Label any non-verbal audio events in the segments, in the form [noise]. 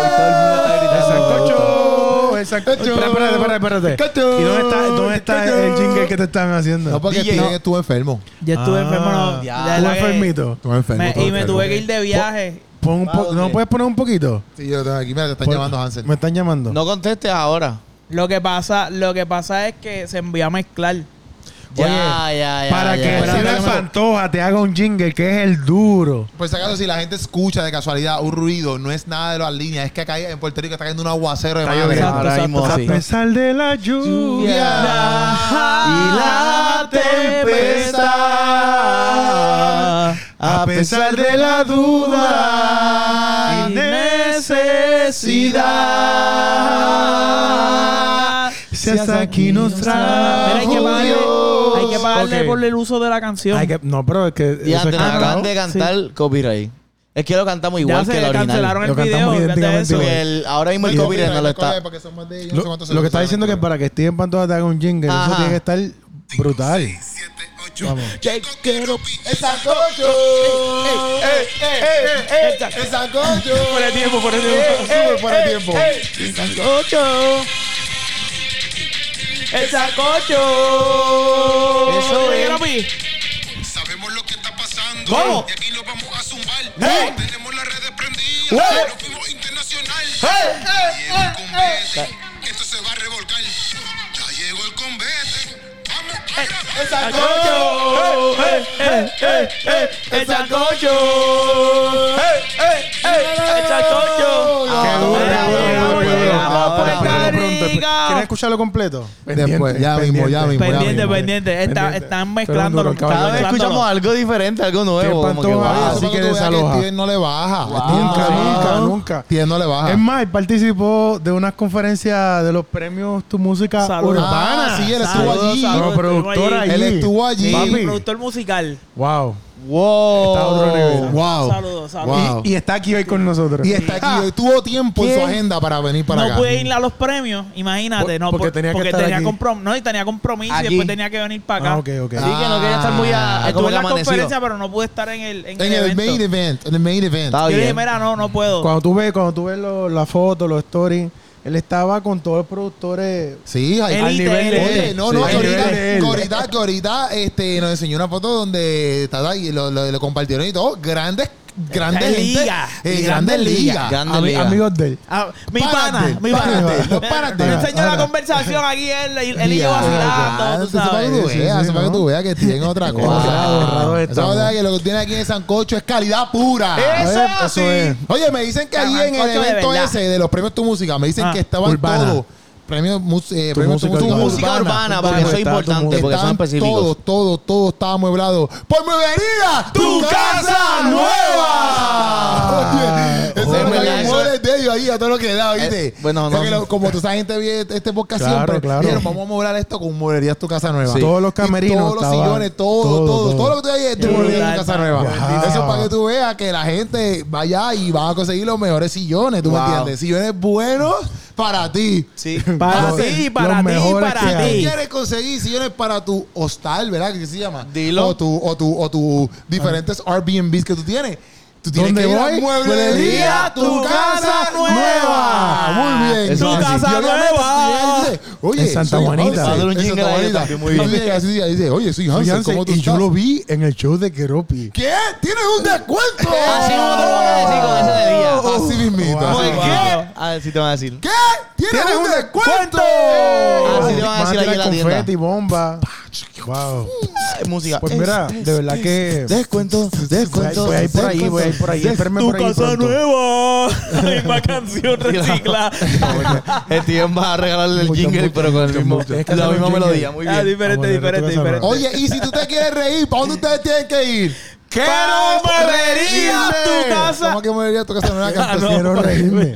Hoy todo el mundo está El gritando. sancocho. El sancocho. Espera, espérate, espérate, espérate. ¿Y dónde está, dónde está el jingle que te están haciendo? No, porque DJ. Estuvo enfermo. Yo estuve Ah, enfermo. no, ya. de ¿Tú verdad que- enfermito? Estuvo enfermo. me- y me enfermo. tuve que ir de viaje. Pon un po- ¿No puedes poner un poquito? Sí, yo tengo aquí, mira, te están Pon- llamando Hansel. Me están llamando. No contestes ahora. Lo que pasa, lo que pasa es que se envió a mezclar. Ya, Oye, ya, ya. Para ya, que ya. Steven Pantoja te haga un jingle que es el duro. Por si acaso, si la gente escucha de casualidad un ruido, no es nada de las líneas, es que acá en Puerto Rico está cayendo un aguacero de madre. A pesar de la lluvia. Y la tempestad. A pesar de la duda y necesidad. Aquí nos Pero hay que pagarle, Dios. hay que pagarle Ok. por el uso de la canción. Hay que- no, pero es que Y eso antes es nos cantado. acaban de cantar copyright. Es que lo cantamos igual ya que se la original. cancelaron el Lo video. cantamos olvídate de idénticamente eso. igual. Porque el- ahora mismo el Y copyright no lo está. Porque son más de yo no sé Lo, cuántos lo que está diciendo es que para que Steven Pantoja te haga un jingle, eso tiene que estar brutal. Vamos. ¡El sancocho! ¡El sancocho! Fuera de tiempo, fuera de tiempo. Súper fuera de tiempo. El. El sancocho. Eso es. Sabemos lo que está pasando. ¿Cómo? Y aquí lo vamos a zumbar. ¡Hey! Tenemos las redes prendidas. ¡Hey! Nos fuimos internacional. Ya llegó el convete. Esto se va a revolcar. Ya llegó el convete. ¡El! Eh, eh, eh, eh, El sancocho. El sancocho. Qué duro, Ahora qué duro, llegamos, qué duro. ¿Quieres escucharlo completo? Después, ya mismo, ya mismo. Pendiente, pendiente. Está- Pendiente. están mezclando. duro. Cada vez escuchamos algo diferente, algo nuevo. Steven Como que, Pantoja. wow. Ah, Así que desaloja. Steven no le baja. Wow. Nunca, nunca, nunca. Steven no le baja. Es más, él participó de unas conferencias de los premios Tu Música. Urbana. Ah, sí, él estuvo Saludos, allí. Como productor allí. Él estuvo allí. Papi. productor musical. Wow. Wow. Está a otro nivel. Wow. Saludos, saludos. Wow. Y, y está aquí hoy con nosotros. Y está aquí. Hoy tuvo tiempo en su agenda para venir para no acá. pude ir a los premios, imagínate, no, porque por- tenía que porque estar tenía aquí. comprom- no, y tenía compromiso Aquí. y después tenía que venir para acá. Ah, ok, ok. Sí, que no quería estar muy a, a Estuve en que la amanecido. conferencia, pero no pude estar en el, en En el, el main event. En el main event. Está Yo dije, mira, no, no puedo. Cuando tú ves, cuando tú ves lo- la foto, los stories, él estaba con todos los productores. Sí, ahí- al nivel de él. no, no, que ahorita, que ahorita, este, nos enseñó una foto donde estaba ahí, lo, lo, lo compartieron y todo. Grandes, grandes ligas. eh, Grandes ligas. Grande liga. amigos de él. Ah, mi pana, mi pana. párate, no, párate. Me enseñó la conversación aquí él, él, él y yo vacilando, eso es para que tú veas, eso es para que tú veas que tiene otra [laughs] cosa. Eso es que lo que tiene aquí en Sancocho es calidad pura. Eso eso sí. es. Oye, me dicen que ahí en el de evento ese de los premios Tu Música, me dicen Ah. que estaban todos. Premios, mus- eh, Tu premios Tu música Tu Música urbana. música urbana, porque eso es Está tu importante, música. porque son Estaban específicos. Todos, todos, todos estaba amueblado. ¡Por mi venida! ¡Tu casa nueva! Oye, eso es de ellos ahí, a todo lo que da, ¿viste? Eh, bueno, no. Como tú sabes, gente ve este podcast Claro, siempre. claro. Dijeron, vamos a amueblar esto con mueblerías tu casa nueva. Sí. Todos los Y camerinos. Todos los sillones, todo, todo, todo, todo, todo. lo que tú hay es tu brutal, casa nueva. wow. Eso es para que tú veas que la gente vaya y va a conseguir los mejores sillones, ¿tú me entiendes? Sillones buenos para ti. Sí. [laughs] Para ti, para ti, para ti. quieres conseguir sillones para tu hostal, ¿verdad? ¿Qué se llama? Dilo. O tu, o tu, o tu diferentes Airbnbs que tú tienes. Tú tienes ¿Dónde que ir a voy? Mueblería Tu Casa Nueva. Muy bien. Tu casa nueva. Dice, Oye, En Santa soy Juanita. Un En Santa ahí Juanita. muy bien. Así, así, dice, oye, soy Soy Hansel, Hansel, ¿cómo tú y yo estás? lo vi en el show de Keropi. ¿Qué? ¿Tienes un descuento? [laughs] Así no te lo voy a decir con ese de día. Así mismito. Wow. así ¿Por mismito. qué? A ver si te van a decir. ¿Qué? ¿Tienes, un descuento? Así te van a decir allí en la tienda. confeti, bomba. Wow. Música. Pues mira, de verdad que... Descuento, descuento. Voy a ir por ahí, voy a ir por ahí. Tu por ahí casa pronto. nueva. [laughs] Misma canción [laughs] recicla. Steven va a regalarle el jingle, mucho, pero con el mismo, mucho. Es que la misma melodía. Muy Ah, bien. diferente, Vamos a ver, diferente, ver. diferente. Oye, y si tú te quieres reír, ¿para dónde ustedes tienen que ir? Mueblería Tu Casa. ¿Cómo que mueblería tu casa? No era [laughs] Ah, no, Quiero es reírme.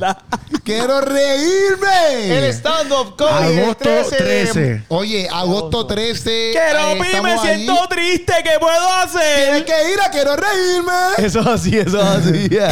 ¡Quiero reírme! El stand-up comedy el Agosto 13 de- 13. Oye, agosto 13. Quiero eh, estamos me siento triste. ¿Qué puedo hacer? Tienes que ir a quiero reírme. Eso es así, eso es así. [laughs]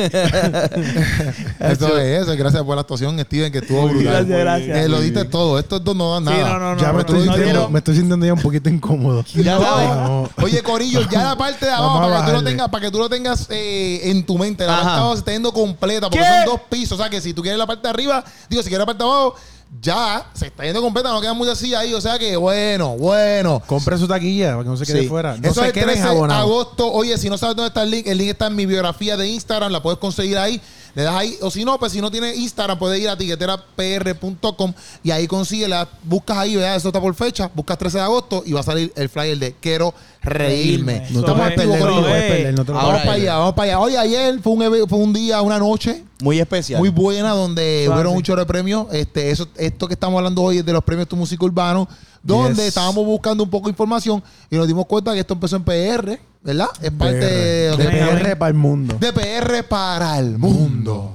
[laughs] Eso es eso. Gracias por la actuación, Steven, que estuvo brutal. Gracias, gracias. Eh, lo diste todo. Estos dos no dan Sí, nada. no, no, no. ya me no, estoy, no sintiendo, quiero- me estoy sintiendo ya un poquito incómodo. Ya sabes. No. Oye, Corillo, ya la parte de abajo, Vamos a para que, tú lo tengas, para que tú lo tengas eh, en tu mente, la Ajá. parte de abajo se está yendo completa, porque ¿Qué? son dos pisos. O sea que si tú quieres la parte de arriba, digo, si quieres la parte de abajo, ya se está yendo completa, no quedan muchas sillas ahí. O sea que, bueno, bueno. Compre su taquilla para que no se quede Sí. fuera. No Eso se es el queden 13 de agosto. Oye, si no sabes dónde está el link, el link está en mi biografía de Instagram, la puedes conseguir ahí. Le das ahí, o si no, pues si no tienes Instagram, puedes ir a tiqueterapr.com y ahí consigues, la, buscas ahí, ¿verdad? Eso está por fecha, buscas 13 de agosto y va a salir el flyer de Quiero reírme. No te puedes es, perder, no te puedes es. perder, no te lo Ahora Vamos para allá, vamos para allá. Oye, ayer fue un, fue un día, una noche Muy especial. muy buena donde Claro, hubieron sí. un chorro de premios. Este, eso, esto que estamos hablando hoy es de los premios Tu Música Urbano, donde Yes. estábamos buscando un poco de información y nos dimos cuenta que esto empezó en PR, ¿verdad? Es parte de, De de- PR para el mundo. de PR para el mundo.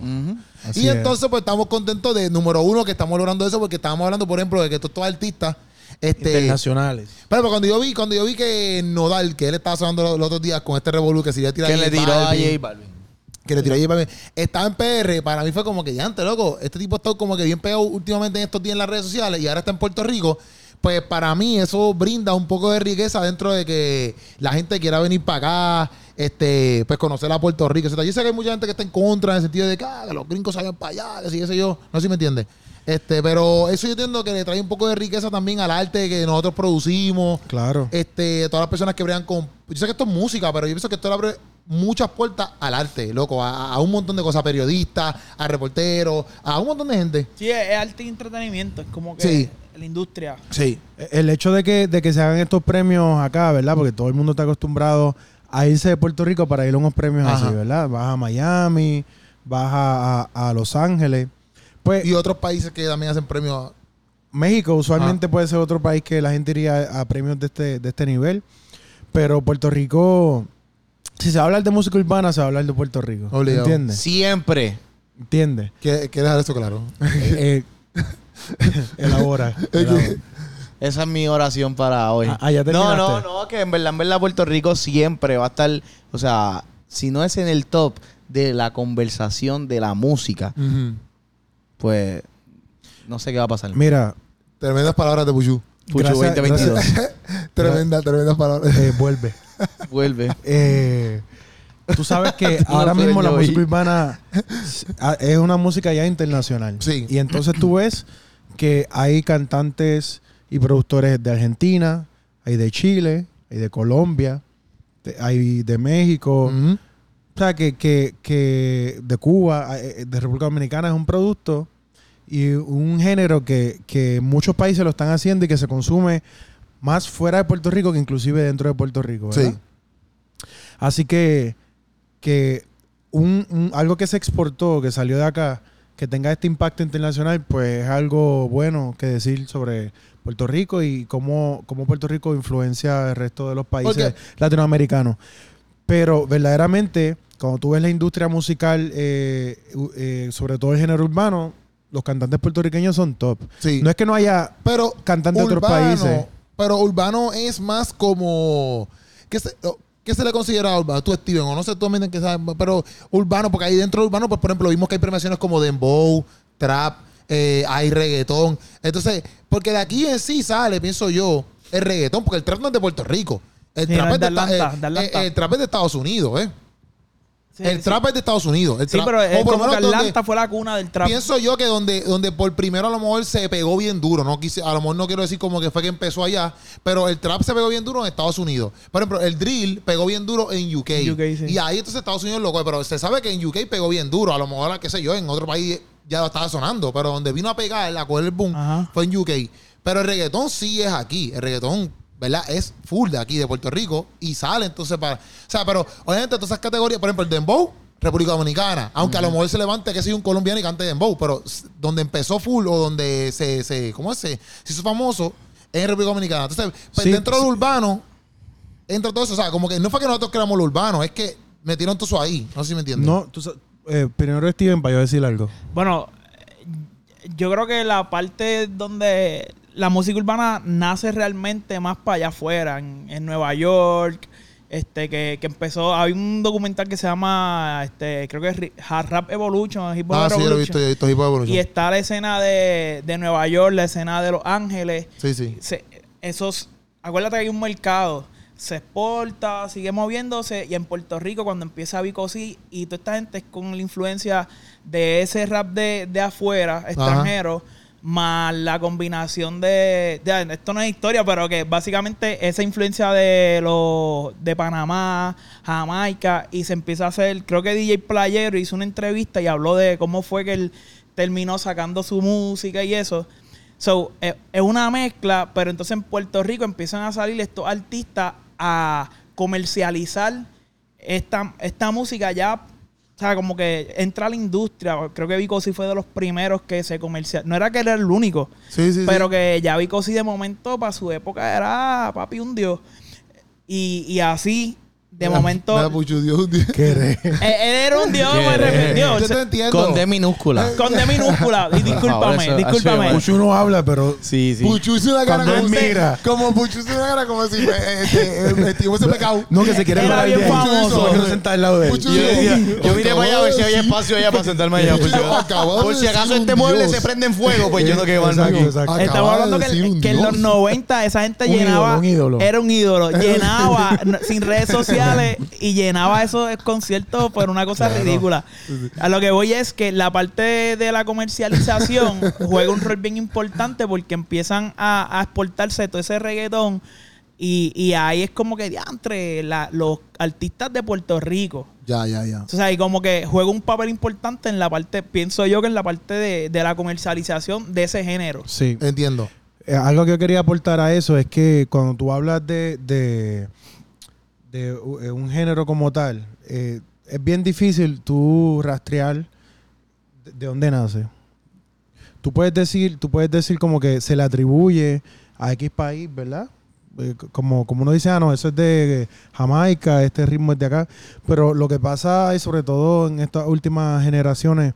Y es. entonces, pues estamos contentos de, número uno, que estamos logrando eso, porque estábamos hablando, por ejemplo, de que todos estos artistas. Este, Internacionales. pero cuando yo vi, cuando yo vi que Nodal, que él estaba sonando los, los otros días con este revolú que se iba a tirar Que le J tiró a J que le tiró a J Balvin, estaba en PR, para mí fue como que ya antes, loco, este tipo está como que bien pegado últimamente en estos días en las redes sociales y ahora está en Puerto Rico. Pues para mí eso brinda un poco de riqueza dentro de que la gente quiera venir para acá, este, pues conocer a Puerto Rico. etcétera. Yo sé que hay mucha gente que está en contra en el sentido de que, ah, que los gringos salgan para allá, que sé yo. No sé si me entiende. Este, pero eso yo entiendo que le trae un poco de riqueza también al arte que nosotros producimos Claro. este, todas las personas que bregan con. Yo sé que esto es música, pero yo pienso que esto le abre muchas puertas al arte, loco, a, a un montón de cosas, a periodistas, a reporteros, a un montón de gente. Sí, es, es arte y entretenimiento. Es como que Sí. la industria. Sí. El hecho de que, de que se hagan estos premios acá, ¿verdad? Porque todo el mundo está acostumbrado a irse de Puerto Rico para ir a unos premios Ajá. así, ¿verdad? Vas a Miami, vas a, a- a Los Ángeles. Pues Y otros países que también hacen premios. México Ah. usualmente puede ser otro país que la gente iría a premios de este, de este nivel. Pero Puerto Rico, si se va a hablar de música urbana, se va a hablar de Puerto Rico. Obligado. ¿Entiendes? Siempre. ¿Entiendes? ¿Quieres dejar eso claro? Eh, [laughs] eh, elabora. [laughs] elabora. Esa es mi oración para hoy. Ah, ah, ya no, no, no, que en verdad, en verdad Puerto Rico siempre va a estar, o sea, si no es en el top de la conversación de la música, pues no sé qué va a pasar. Mira, Tremendas palabras de Puchu. Puchu gracias- 2022. [laughs] Tremenda, tremendas palabras. eh, vuelve. [laughs] Vuelve. Eh, tú sabes que [laughs] No ahora mismo la música urbana es una música ya internacional. Sí. Y entonces tú ves que hay cantantes y productores de Argentina, hay de Chile, hay de Colombia, de- hay de México, o sea, que, que, que de Cuba, eh, de República Dominicana es un producto y un género que, que muchos países lo están haciendo y que se consume más fuera de Puerto Rico que inclusive dentro de Puerto Rico. ¿verdad? Sí. Así que, que un, un- algo que se exportó, que salió de acá, que tenga este impacto internacional, pues es algo bueno que decir sobre Puerto Rico y cómo, cómo Puerto Rico influencia el resto de los países latinoamericanos. Pero verdaderamente, cuando tú ves la industria musical, eh, eh, sobre todo el género urbano, los cantantes puertorriqueños son top. Sí. No es que no haya Pero cantantes de otros países. Pero urbano es más como. ¿Qué se, oh, ¿qué se le considera urbano? Tú, Steven, o no sé tú que sabes, pero urbano, porque ahí dentro de urbano, pues por ejemplo, vimos que hay premiaciones como Dembow, Trap, eh, hay reggaetón. Entonces, porque de aquí en sí sale, pienso yo, el reggaetón, porque el trap no es de Puerto Rico. El, Sí, trap, no, es de, es de esta- Atlanta, eh, de Atlanta. eh, el trap es de Estados Unidos, ¿eh? Sí, el sí. trap es de Estados Unidos. El Sí, trap- pero es como que donde- Atlanta fue la cuna del trap. Pienso yo que donde, donde por primero a lo mejor se pegó bien duro, no quise, a lo mejor no quiero decir como que fue que empezó allá, pero el trap se pegó bien duro en Estados Unidos. Por ejemplo, el drill pegó bien duro en UK. UK, sí. Y ahí entonces Estados Unidos loco, pero se sabe que en UK pegó bien duro, a lo mejor, qué sé yo, en otro país ya lo estaba sonando, pero donde vino a pegar, a coger el boom, Ajá. fue en UK. Pero el reggaetón sí es aquí, el reggaetón, ¿verdad? Es full de aquí, de Puerto Rico, y sale entonces para... O sea, pero obviamente todas esas categorías, por ejemplo, el dembow, República Dominicana, aunque a lo mejor se levante que soy un colombiano y cante dembow, pero donde empezó full o donde se, se ¿cómo es? Se, se hizo famoso es en República Dominicana. Entonces, pues, Sí, dentro sí. del urbano, entra todo eso, o sea, como que no fue que nosotros creamos lo urbano, es que metieron todo eso ahí, no sé si me entiendes. No, tú eh, primero Steven, para yo decir algo. Bueno, yo creo que la parte donde la música urbana nace realmente más para allá afuera, en, en Nueva York Este, que, que empezó, hay un documental que se llama, este, creo que es Hard Rap Evolution, Hip Hop Ah, sí, lo he visto, he visto Hip Hop Y Evolution. está la escena de, de Nueva York, la escena de Los Ángeles. Sí, sí. Se- esos, acuérdate que hay un mercado. Se exporta, sigue moviéndose. Y en Puerto Rico, cuando empieza Vico C y toda esta gente es con la influencia de ese rap de, de afuera, extranjero, más la combinación de, de- Esto no es historia, pero que básicamente esa influencia de los de Panamá, Jamaica, y se empieza a hacer. Creo que DJ Playero hizo una entrevista y habló de cómo fue que él terminó sacando su música y eso. So, eh, es una mezcla, pero entonces en Puerto Rico empiezan a salir estos artistas a comercializar esta, esta música ya, o sea, como que entra a la industria. Creo que Vico sí fue de los primeros que se comercial. No era que era el único, Sí, sí, sí. pero que ya Vico sí de momento para su época era papi un dios. Y, y así, de [laughs] momento, Dios, un. ¿Qué eres? él, él era un dios, me arrepentió. Yo te entiendo. Con D minúscula. Con D minúscula. Y [laughs] discúlpame, eso- discúlpame. Puchu no habla, pero Sí, sí. Puchu hizo una cara Cuando como mira. Como Puchu hizo una cara como si eh, este, eh, este, hubiese pecado. no que se quiere parar bien famoso. No quiero sentar al lado de él. Puchu Yo, miré para allá a ver si había espacio allá para sentarme allá. Por si, acaso este mueble dios. se prende en fuego, pues yo no quiero más aquí. Estamos hablando que, en los dios. 90 esa gente llenaba. ídolo, un ídolo. Era un ídolo. Llenaba sin redes sociales [laughs] y llenaba esos conciertos por una cosa ridícula. A lo que voy es que la parte de la comercialización [laughs] juega un rol bien importante porque empiezan a, a exportarse todo ese reggaetón. Y, y ahí es como que diantre, la- los artistas de Puerto Rico. Ya, ya, ya. O sea, y como que juega un papel importante en la parte, pienso yo que en la parte de, de la comercialización de ese género. Sí. Entiendo. Eh, algo que yo quería aportar a eso es que cuando tú hablas de, de, eh, un género como tal, eh, es bien difícil tú rastrear de, de dónde nace. Tú puedes decir, tú puedes decir como que se le atribuye a X país, ¿verdad? Eh, como, como uno dice, ah, no, eso es de Jamaica, este ritmo es de acá. Pero lo que pasa es, sobre todo en estas últimas generaciones,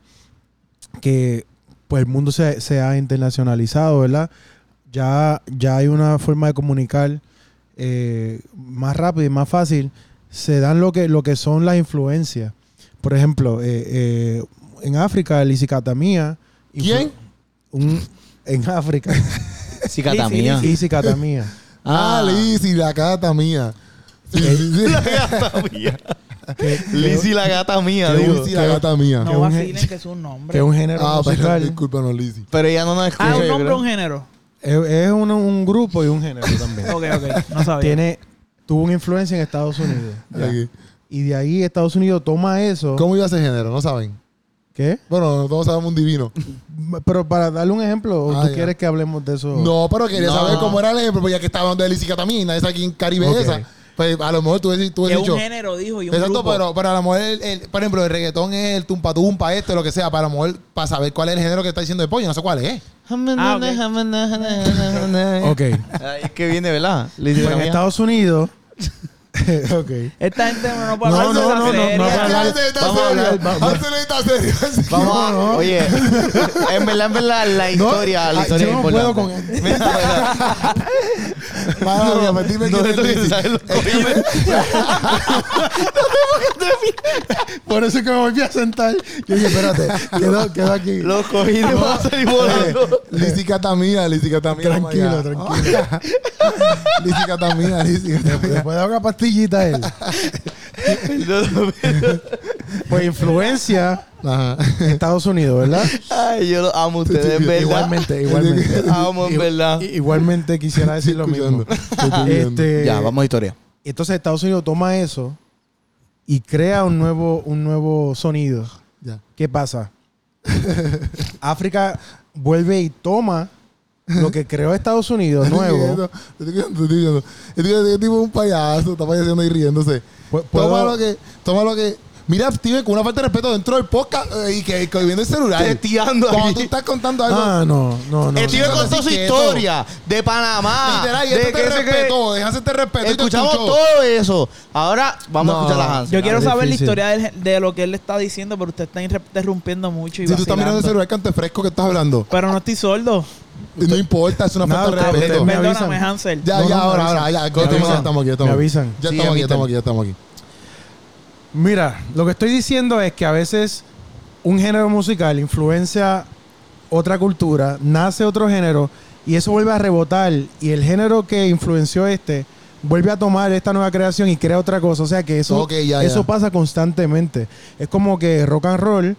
que pues el mundo se, se ha internacionalizado, ¿verdad? Ya, ya hay una forma de comunicar eh, más rápida y más fácil. Se dan lo que, lo que son las influencias. Por ejemplo, eh, eh, en África, el Isicatamía. ¿Quién? Un, en África. Cicata Sí, sí, mía. Isicatamía. Ah, Lizzy, la gata mía. La gata mía. Lizzy, la gata mía, digo. Lizzy, la gata mía. No vacilen que es un nombre. Que es un género Ah, pero musical. disculpa, no, Lizzy. Pero ella no nos escucha. ah, un nombre un género. Es, es un, un grupo y un género también. [laughs] Ok, ok. No sabía. Tiene, tuvo una influencia en Estados Unidos. [laughs] Aquí. Y de ahí Estados Unidos toma eso. ¿Cómo iba ese género? No saben. ¿Qué? Bueno, todos sabemos un divino. [laughs] Pero para darle un ejemplo, ¿o Ah, ¿tú ya. quieres que hablemos de eso? No, pero quería No. saber cómo era el ejemplo, pues ya que estaba hablando de Lizzy también, nadie sabe quién Caribe esa. Pues a lo mejor tú, decís- tú has dicho. un género, dijo, y un Exacto, grupo. pero, pero a lo mejor, el, el- por ejemplo, el reggaetón es el tumpa tumpa, este, lo que sea, para a lo mejor, para saber cuál es el género que está diciendo de pollo, no sé cuál es. Ah, Ok. [laughs] Es que viene, ¿verdad? Pues la en mía. Estados Unidos. [laughs] ok. Esta gente no puede No, hablar de no, no, no, serie. no, no, no, Hansel está vamos a serio. hablar, vamos. Está serio. Vamos a, No, no. oye, en verdad, en verdad, la historia, la historia yo es no puedo con [laughs] importante. él. Mía, dime no, que. [laughs] Por eso es que me volví a sentar. Yo dije, espérate, quedo, quedo aquí. Los cogí y van a salir volando. Catamía, Lizzy Catamía. Tranquilo, tranquilo. [laughs] Lizzy Catamía, Lizzy Catamía. Después de una pastillita a él. [laughs] Pues influencia Ajá. [laughs] Estados Unidos, ¿verdad? Ay, yo amo a ustedes, ¿verdad? Igualmente, igualmente. [laughs] Amo, en verdad. Igualmente quisiera decir lo mismo. Este, Ya, vamos a historia. Entonces Estados Unidos toma eso y crea un nuevo, un nuevo sonido. Ya. ¿Qué pasa? África vuelve y toma lo que creó Estados Unidos nuevo. Estoy viendo, estoy viendo. Estoy viendo. Este tipo es un payaso, está payaseando y riéndose. Toma lo que, toma lo que. Mira, Steven, con una falta de respeto dentro del podcast eh, y que, que viendo el celular. Testeando Cuando aquí. tú estás contando algo. Ah, no, no, no. El tío no, contó no, su quieto. historia de Panamá. literal, y de este que te que- respetó, déjase te respeto. Escuchamos todo eso. Ahora vamos No. a escuchar a Hans. Yo quiero saber difícil. la historia de lo que él está diciendo, pero usted está interrumpiendo mucho y Si tú estás mirando el celular, cante fresco que estás hablando. Pero no estoy sordo. No importa, es una falta de respeto. Perdóname. Hansel. Ya, No, ya, no, ahora, ahora, ya. Me estamos, avisan. ya estamos aquí, ya estamos Me aquí. avisan. Ya Sí, estamos aquí, estamos aquí, ya estamos aquí. Mira, lo que estoy diciendo es que a veces un género musical influencia otra cultura, nace otro género y eso vuelve a rebotar y el género que influenció este vuelve a tomar esta nueva creación y crea otra cosa. O sea que eso, ya, eso ya. pasa constantemente. Es como que rock and roll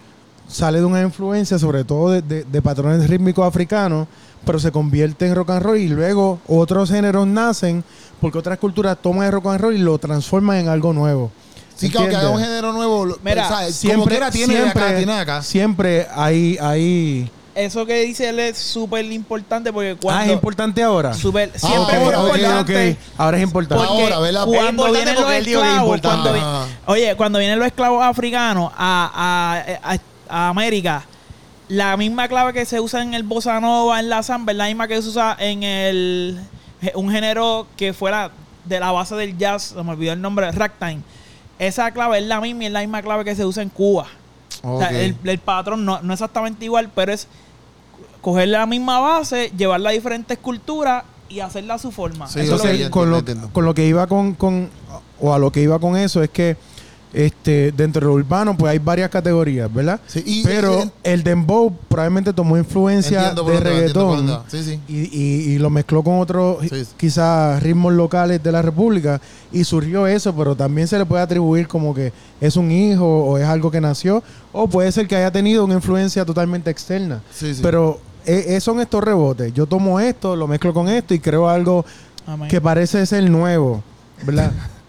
sale de una influencia sobre todo de, de- de patrones rítmicos africanos, pero se convierte en rock and roll y luego otros géneros nacen porque otras culturas toman el rock and roll y lo transforman en algo nuevo. Sí, que aunque haga ¿Entiendes? un género nuevo, Mira, ¿sabes? como siempre, quiera tiene de siempre, acá, tiene de acá. siempre hay, hay... Eso que dice él es súper importante porque cuando... Ah, es importante ahora. súper- siempre ahora, fue ok, importante. Ahora es importante. Porque- Ahora, ¿verdad? Es Cuando vienen los es esclavos, cuando vi- oye, cuando vienen los esclavos africanos a, a- a- a América, la misma clave que se usa en el bossa nova, en la samba, es la misma que se usa en el un género que fuera de la base del jazz, se me olvidó el nombre, ragtime. Esa clave es la misma y es la misma clave que se usa en Cuba. O sea, el, el patrón no, no exactamente igual, pero es coger la misma base, llevarla a diferentes culturas y hacerla a su forma. Sí, Eso es lo Entonces, con, lo, con lo que iba con, con- o a lo que iba con eso es que este dentro de lo urbano pues hay varias categorías, ¿verdad? Sí, y- Pero y- el dembow probablemente tomó influencia de reggaetón. Sí, sí. y, y- y lo mezcló con otros Sí, sí. quizás ritmos locales de la República y surgió eso, pero también se le puede atribuir como que es un hijo o es algo que nació o puede ser que haya tenido una influencia totalmente externa. Sí, sí. Pero eh, eh, son estos rebotes. Yo tomo esto, lo mezclo con esto y creo algo Amén. que parece ser nuevo, ¿verdad? [laughs]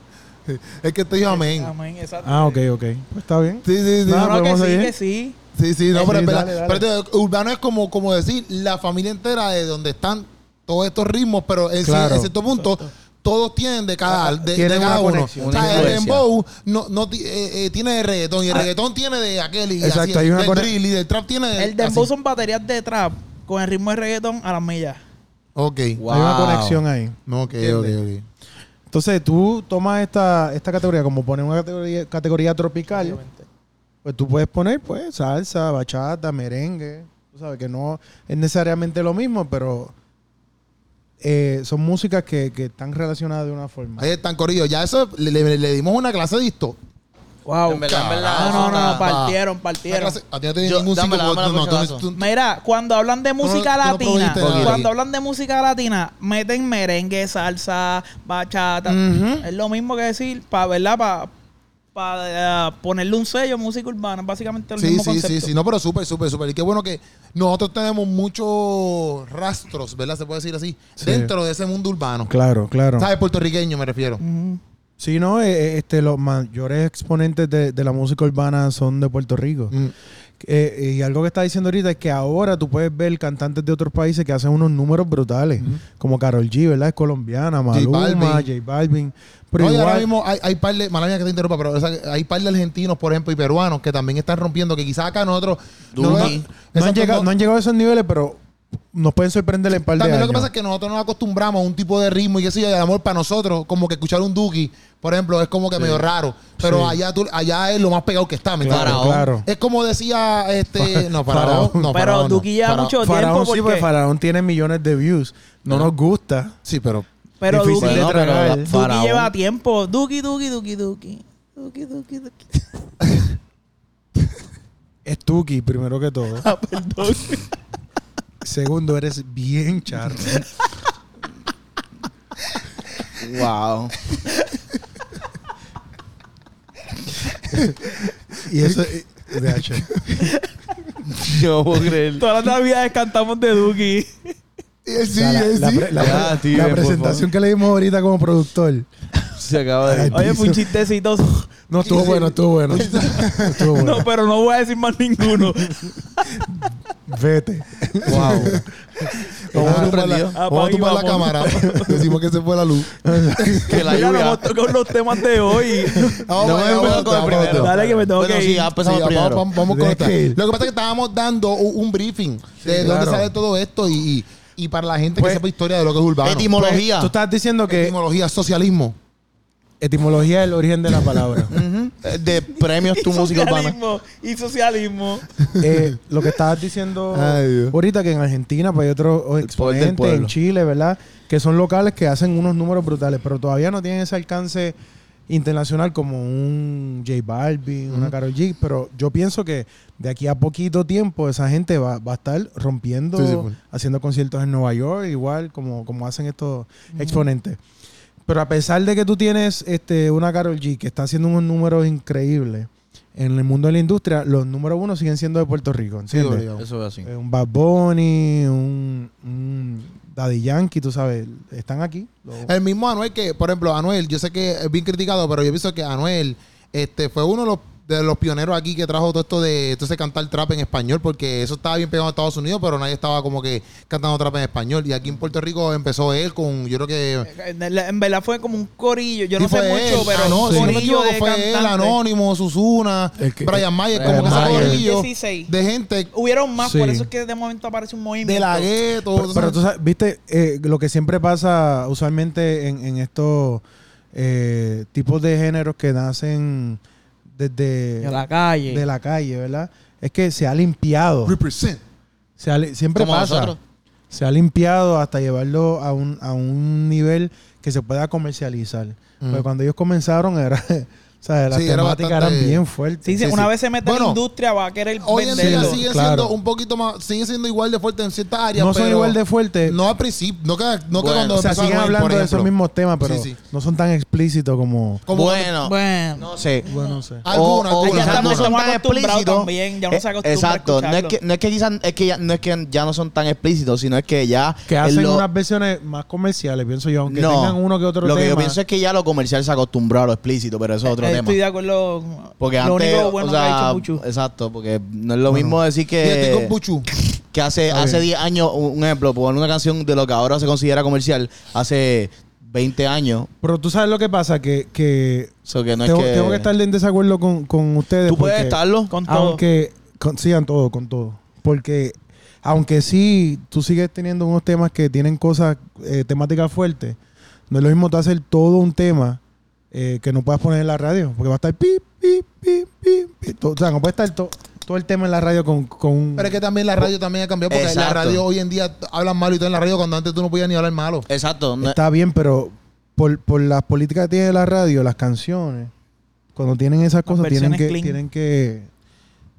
[laughs] Es que te digo amén. Amén, exacto. ah, ok, ok. Pues está bien. Sí, sí, sí. No, que sí, seguir. que sí. Sí, sí, no, Sí, pero, es verdad. dale, dale. Pero te- urbano es como, como decir la familia entera de donde están todos estos ritmos, pero en, cier- Claro. en cierto punto todos tienen de cada, de, Tienen de cada una uno. conexión. O sea, Una el dembow no, no eh, eh, tiene de reggaetón y el Ah. reggaetón tiene de aquel y Exacto, así, hay una del drill y del trap tiene de El dembow así. son baterías de trap con el ritmo de reggaetón a las millas. Ok. Wow. Hay una conexión ahí. No, ok, ok, ok. Entonces tú tomas esta, esta categoría como poner una categoría, categoría tropical, pues tú puedes poner pues salsa, bachata, merengue. Tú sabes que no es necesariamente lo mismo, pero eh, son músicas que, que están relacionadas de una forma. Ahí están, Corillo. Ya eso le, le- le dimos una clase de esto. Wow. En verdad, en verdad, No, no, no, está- no, partieron, partieron. a ti no te ningún Mira, cuando hablan de música no- tú no latina, cuando hablan de música latina, meten merengue, salsa, bachata. Es lo mismo que decir, para ¿verdad? Para ponerle un sello a música urbana, básicamente el Sí, mismo sí, concepto. sí, sí, no, pero súper, súper, súper. Y qué bueno que nosotros tenemos muchos rastros, ¿verdad? Se puede decir así, Sí. dentro de ese mundo urbano. Claro, claro. ¿Sabes? Puertorriqueño me refiero. Ujú. Sí, no, Eh, eh, este, los mayores exponentes de, de la música urbana son de Puerto Rico. Mm. Eh, y algo que está diciendo ahorita es que ahora tú puedes ver cantantes de otros países que hacen unos números brutales, como Carol G, ¿verdad? Es colombiana, Maluma, Balvin. J Balvin. Pero No, y ahora mismo hay, hay par de, mala mía que te interrumpa, pero o sea, hay par de argentinos, por ejemplo, y peruanos que también están rompiendo, que quizás acá nosotros... Duki. no, han llegado, no han llegado a esos niveles, pero nos pueden sorprender en par de También años. lo que pasa es que nosotros nos acostumbramos a un tipo de ritmo y eso y el amor para nosotros, como que escuchar un Duki, por ejemplo, es como que medio raro. Pero Sí. allá tú, allá es lo más pegado que está, ¿me? Claro. Es como decía este. [laughs] No, Faraón. Faraón. No, Pero no. Duki lleva Faraón- mucho Faraón tiempo sí, porque... porque Faraón tiene millones de views. No nos gusta. Sí, pero. Pero Difícil Duki, de pero. Duki lleva tiempo. Duki, Duki, Duki, Duki. Duki, Duki, Duki. [laughs] Es Tuki, primero que todo. [laughs] Ah, perdón. Segundo, eres bien charro. Wow. y eso... de hecho. Yo puedo creer. Todas las navidades cantamos de Duki. Sí, O sea, la, eh, la sí. pre- la- Ya, tío, la por presentación que le dimos ahorita como productor. Se acaba de. Oye, fue un chistecito. No, estuvo bueno, estuvo bueno. [laughs] estuvo bueno. No, pero no voy a decir más ninguno. Vete. Wow. [laughs] Vamos a tumbar la, vamos a tumbar cámara. Decimos que se fue la luz. [laughs] que la lluvia. tocado los temas de hoy. Vamos, No vamos, con el primero. Dale que me tengo Bueno, que sí, ir. empezamos Sí, primero. vamos, vamos, con esta. ir. Lo que pasa es que estábamos dando un, un briefing de Sí, dónde sale todo esto y, y, para la gente Pues, que sepa historia de lo que es urbano. Etimología. Tú estás diciendo que Etimología, socialismo. etimología es el origen de la palabra. [laughs] De premios tu música urbana. y socialismo. Eh, lo que estabas diciendo Ay, ahorita que en Argentina pues, hay otros exponentes, en Chile, ¿verdad? Que son locales que hacen unos números brutales, pero todavía no tienen ese alcance internacional como un J Balvin, una Karol G, pero yo pienso que de aquí a poquito tiempo esa gente va, va a estar rompiendo, Sí, sí, full. haciendo conciertos en Nueva York, igual como, como hacen estos exponentes. Pero a pesar de que tú tienes este, una Karol G que está haciendo unos números increíbles en el mundo de la industria, los números uno siguen siendo de Puerto Rico. Eso es así. Eh, un Bad Bunny, un, un Daddy Yankee, tú sabes, están aquí. El mismo Anuel que, por ejemplo, Anuel, yo sé que es bien criticado, pero yo pienso que Anuel este, fue uno de los, de los pioneros aquí que trajo todo esto de entonces cantar trap en español, porque eso estaba bien pegado en Estados Unidos, pero nadie estaba como que cantando trap en español. Y aquí en Puerto Rico empezó él con, yo creo que... En verdad fue como un corillo. Yo Sí, no sé fue mucho, él. pero Ah, si no me corillo equivoco, fue él, cantantes. Anónimo, Susuna, El que- Brian Mayer, Brian como que ese corillo 16. de gente Hubieron más, Sí. por eso es que de momento aparece un movimiento. de la gueto. pero, pero tú sabes, viste, Eh, lo que siempre pasa usualmente en, en estos eh, tipos de géneros que nacen desde De la calle. de la calle, ¿verdad? Es que se ha limpiado. Represent. Se ha li- siempre Como pasa. nosotros. Se ha limpiado hasta llevarlo a un, a un nivel que se pueda comercializar. Porque cuando ellos comenzaron era, o sea, las Sí, era temáticas bastante- eran bien fuertes. Sí, sí, Sí, una vez se mete en Bueno, la industria va a querer Hoy en día siguen claro. siendo un poquito más, siguen siendo igual de fuertes en ciertas áreas. no son pero igual de fuertes. No al principio, no que, no que Bueno, cuando o sea, siguen hablando de esos mismos temas, pero Sí, sí. no son tan explícitos como... Como bueno, Bueno. no sé. Bueno, no sé. Algunas, o, o algunas. quizás Ya no estamos son tan acostumbrados explícitos. también, ya uno se Exacto, no es que no es que quizás es que ya, no es que ya no son tan explícitos, sino es que ya Que en hacen lo- unas versiones más comerciales, pienso yo, aunque no, tengan uno que otro Lo que yo pienso es que ya lo comercial se acostumbró a lo explícito, pero eso es otro tema. Estoy de acuerdo. Porque lo antes, único bueno o que ha sea, dicho Puchu. exacto, porque no es lo mismo decir estoy con que, Puchu. que hace, Está hace bien. 10 años, un ejemplo, poner una canción de lo que ahora se considera comercial, hace 20 años, Pero tú sabes lo que pasa, que, que, so que no tengo, es que... tengo que estar en desacuerdo con, con ustedes. Tú puedes estarlo. Con todo. Aunque consigan todo, con todo. Porque aunque sí, tú sigues teniendo unos temas que tienen cosas, eh, temáticas fuertes, no es lo mismo tú hacer todo un tema eh, que no puedas poner en la radio, porque va a estar pip, pip, pip, pip, pip. todo- O sea, no puede estar to- todo el tema en la radio con, con un... Pero es que también la radio también ha cambiado porque la radio hoy en día hablan malo y todo en la radio cuando antes tú no podías ni hablar malo. Exacto. Está bien, pero por, por las políticas que tiene la radio, las canciones, cuando tienen esas cosas, tienen que, clean. tienen que...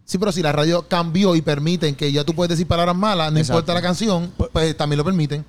Sí, pero si la radio cambió y permiten que ya tú puedes decir palabras malas, no Exacto. importa la canción, pues también lo permiten.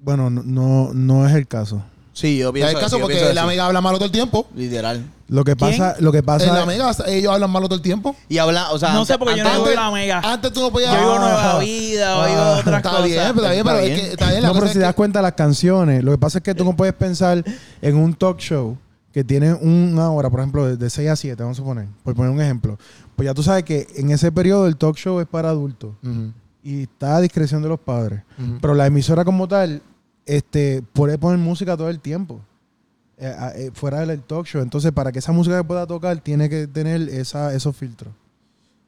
Bueno, no, no, no es el caso. Sí, yo pienso es el caso yo porque pienso la así. Mega habla malo todo el tiempo. Literal. Lo que ¿Quién? pasa, lo que pasa En la Mega ellos hablan malo todo el tiempo. Y habla, o sea... No sé, antes- porque yo no vivo la mega. Antes tú no podías. Yo vivo Ah. Nueva Vida, vivo Ah. otras Está cosas. bien, pero está bien, Está pero bien. es que está bien. La no, pero si es te das que- cuenta las canciones, lo que pasa es que tú no puedes pensar en un talk show que tiene una hora, por ejemplo, de, de 6 a 7, vamos a suponer, por poner un ejemplo. Pues ya tú sabes que en ese periodo el talk show es para adultos Ujú, y está a discreción de los padres. ujú. Pero la emisora como tal, este, puede poner música todo el tiempo. eh, eh, fuera del talk show. Entonces, para que esa música se pueda tocar, tiene que tener esa, esos filtros.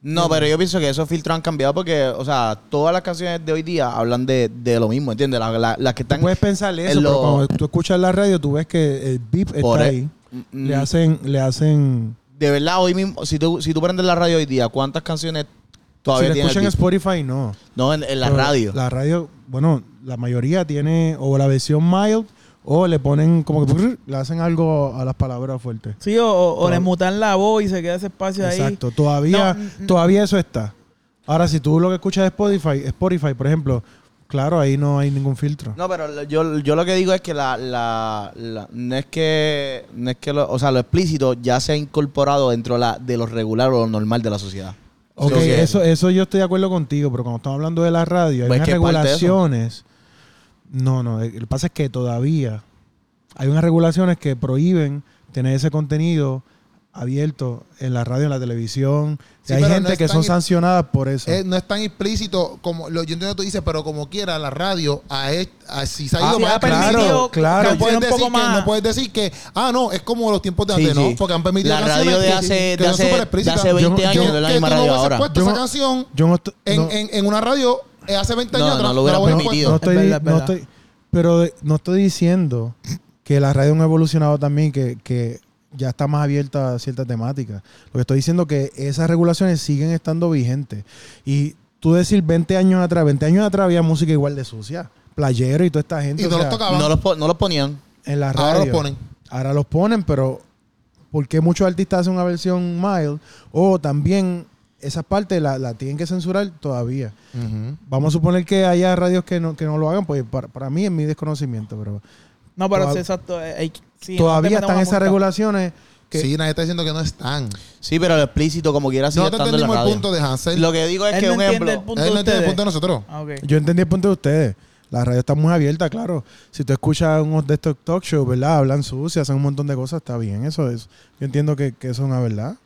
No, pero yo pienso que esos filtros han cambiado porque, o sea, todas las canciones de hoy día hablan de, de lo mismo, ¿entiendes? La- la- Las que Tú están... puedes pensar eso, en pero lo- cuando tú escuchas la radio, tú ves que el beep está Por e- ahí. Mm, Le hacen, le hacen. De verdad, hoy mismo, si tú, si tú prendes la radio hoy día, ¿cuántas canciones todavía le tienen escuchan en? Spotify, no. No, en, en la Pero radio. La radio, bueno, la mayoría tiene o la versión mild o le ponen como que le hacen algo a las palabras fuertes. Sí, o, o- o le mutan la voz y se queda ese espacio ahí. Exacto. Todavía, No, mm, todavía eso está. Ahora, si tú lo que escuchas de Spotify, Spotify, por ejemplo, claro, ahí no hay ningún filtro. No, pero lo- yo, yo lo que digo es que la, la, la- no es que, no es que lo, o sea, lo explícito ya se ha incorporado dentro la, de lo regular o lo normal de la sociedad. Ok, eso, eso yo estoy de acuerdo contigo, pero cuando estamos hablando de la radio, hay Pues unas regulaciones. No, no, eh, lo que pasa es que todavía hay unas regulaciones que prohíben tener ese contenido abierto en la radio, en la televisión. Y Sí, hay gente no que son sancionadas por eso. Eh, no es tan explícito como lo, yo entiendo que tú dices, pero como quiera, la radio, a, es- a- si se ha Ah, ido más permitido claro. No puedes, decir que, más. no puedes decir que, ah, no, es como los tiempos de antes, sí. ¿no? Porque han permitido La radio de hace- que de hace- súper de hace 20 Yo- años yo- no es la que misma no radio hubieses ahora. puesto Yo esa no- canción Yo no, estoy- en, no- en, en una radio eh, hace 20 No, años no atrás. lo hubieran permitido. no puesto. estoy, Es verdad, es no verdad. estoy- pero de- no estoy diciendo que la radio no ha evolucionado también, que, que ya está más abierta a cierta temática. Lo que estoy diciendo es que esas regulaciones siguen estando vigentes. Y tú decir 20 años atrás, 20 años atrás había música igual de sucia. Playero y toda esta gente. Y o no los sea, tocaban. No los, po- no los ponían. en la Ahora radio. los ponen. Ahora los ponen, pero ¿por qué muchos artistas hacen una versión mild? O también esas partes la, la tienen que censurar todavía. Vamos a suponer que haya radios que no, que no lo hagan, pues para, para mí es mi desconocimiento, pero No, pero sí, exacto. eh, hay- sí, no te todavía están esas regulaciones que Sí, nadie está diciendo que no están. Sí, pero lo explícito como quiera sigue No te estando en la entendimos el radio. punto de Hansel. Lo que digo es Él que no un ejemplo... el punto Él de no entiende el punto de nosotros. Ah, yo entendí el punto de ustedes. La radio está muy abierta, claro. Si tú escuchas unos de estos talk shows, ¿verdad? Hablan sucias, hacen un montón de cosas, está bien. Eso es. Yo entiendo que, que eso es una verdad.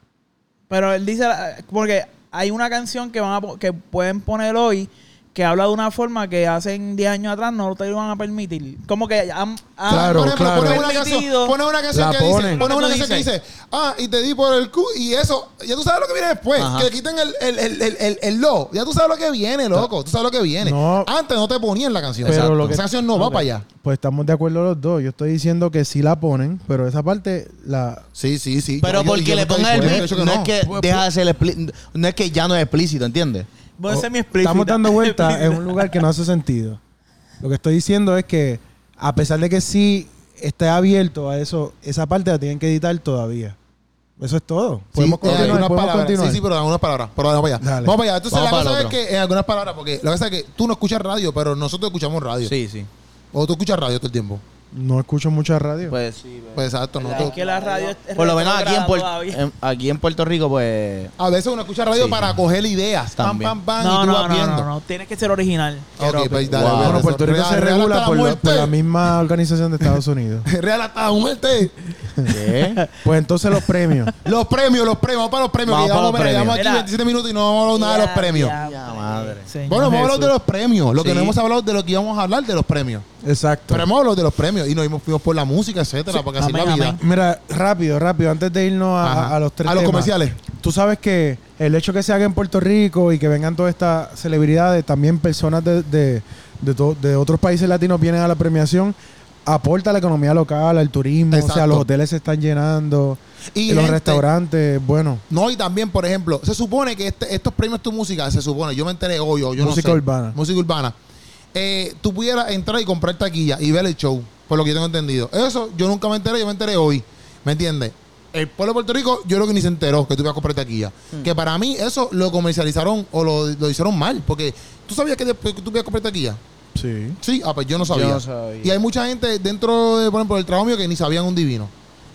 Pero él dice, porque hay una canción que van a, que pueden poner hoy que habla de una forma que hacen 10 años atrás no te van a permitir. Como que han, han Claro, por ejemplo, claro. pones una canción, pones una canción La que dice, pones una canción que dice, ah, y te di por el cu, y eso, ya tú sabes lo que viene después, Ajá. que le quiten el, el, el, el, el, el lo, ya tú sabes lo que viene, loco, tú sabes lo que viene. No. Antes no te ponían la canción, Pero lo que- esa canción no va para allá. Pues estamos de acuerdo los dos. Yo estoy diciendo que sí la ponen, pero esa parte la. Sí, sí, sí. Pero Yo- porque yo le pongan el beat, no, es que Pues, deja de ser no es que ya no es explícito, ¿entiendes? Voy a o- ser mi explícita. estamos dando vueltas [laughs] en un lugar que no hace sentido. Lo que estoy diciendo es que, a pesar de que sí esté abierto a eso, esa parte la tienen que editar todavía. Eso es todo. Podemos Sí, eh, continuar. podemos palabras. continuar. Sí, sí, pero algunas palabras. Pero vamos para allá. Dale. Vamos para allá. Entonces, Vamos la para cosa es que en algunas palabras, porque que pasa es que tú no escuchas radio, pero nosotros escuchamos radio. Sí, sí. O tú escuchas radio todo el tiempo. No escucho mucha radio. Pues sí. Pues exacto, no. Es que la radio es Por lo menos aquí en, retrograda Puer- todavía. en- aquí en Puerto Rico, pues... A veces uno escucha radio Sí, para sí. coger ideas. Pam, También. pam, pam. y No, tú no, vas no, viendo. no, no, tienes que ser original. Ok, Pero- pues dale, Wow. bueno, Puerto Rico se regula por, la- muerte. por la misma organización de Estados Unidos. [laughs] Real hasta la muerte. ¿Qué? [laughs] Pues entonces los premios. Los premios, los premios. Vamos para los premios. Vamos que para llevamos, los mira, premios. llevamos aquí Mira. 27 minutos y no hemos hablado nada de los premios. Ya, madre. Señor Bueno, hemos hablado de los premios. Lo que no hemos hablado de lo que íbamos a hablar de los premios. Exacto. Pero hemos hablado de los premios y nos fuimos- por la música, etcétera, porque así es la vida. amén. Mira, rápido, rápido, antes de irnos a, los tres A los temas. comerciales. Tú sabes que el hecho que se haga en Puerto Rico y que vengan todas estas celebridades, también personas de, de, de to- de otros países latinos vienen a la premiación, aporta a la economía local, al turismo, o sea, Exacto. los hoteles se están llenando, Y los gente- restaurantes, bueno, No, y también, por ejemplo, se supone que este- estos premios tu música, se supone, yo me enteré hoy, yo Música no sé. urbana. Música urbana. Eh, tú pudieras entrar y comprar taquilla y ver el show, por lo que yo tengo entendido. Eso yo nunca me enteré, yo me enteré hoy. ¿Me entiendes? El pueblo de Puerto Rico, yo creo que ni se enteró que tú ibas a comprar taquilla. Hmm. Que para mí eso lo comercializaron o lo, lo hicieron mal. Porque tú sabías que, después que tú ibas a comprar taquilla. Sí. Sí, ah, pues yo no sabía. Yo no sabía. Y hay mucha gente dentro, de, por ejemplo, del trabajo mío que ni sabían un divino.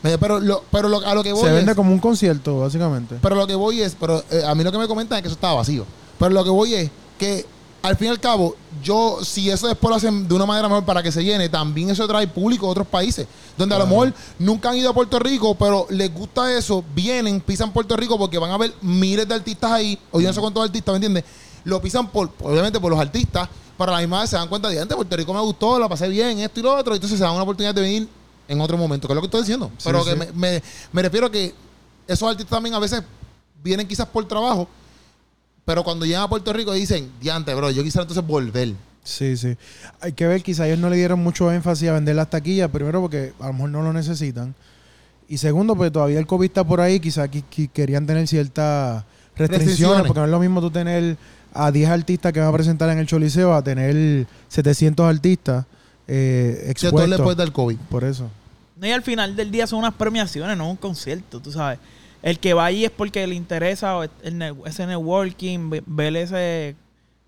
Pero, lo, pero lo- a lo que voy Se es- vende como un concierto, básicamente. pero lo que voy es, pero eh, a mí lo que me comentan es que eso estaba vacío. Pero lo que voy es que al fin y al cabo, yo, si eso después lo hacen de una manera mejor para que se llene, también eso trae público de otros países. Donde a lo mejor nunca han ido a Puerto Rico, pero les gusta eso, vienen, pisan Puerto Rico porque van a ver miles de artistas ahí, o yo no sé cuántos artistas, ¿me entiendes? Lo pisan por, obviamente por los artistas, pero a la misma vez se dan cuenta de, antes Puerto Rico me gustó, la pasé bien, esto y lo otro, entonces se dan una oportunidad de venir en otro momento, que es lo que estoy diciendo. Sí, pero sí. que me, me- me refiero a que esos artistas también a veces vienen quizás por trabajo, pero cuando llegan a Puerto Rico dicen, diante, bro, yo quisiera entonces volver. Sí, sí. Hay que ver, quizá ellos no le dieron mucho énfasis a vender las taquillas, primero porque a lo mejor no lo necesitan. Y segundo, pues todavía el COVID está por ahí, quizá qui- qui- querían tener ciertas restricciones, Restricciones. porque no es lo mismo tú tener a 10 artistas que van a presentar en el Choliseo a tener 700 artistas eh, expuestos. Después del COVID. Por eso. No, y al final del día son unas premiaciones, no un concierto, tú sabes. El que va ahí es porque le interesa o el ne- ese networking, ve- ver ese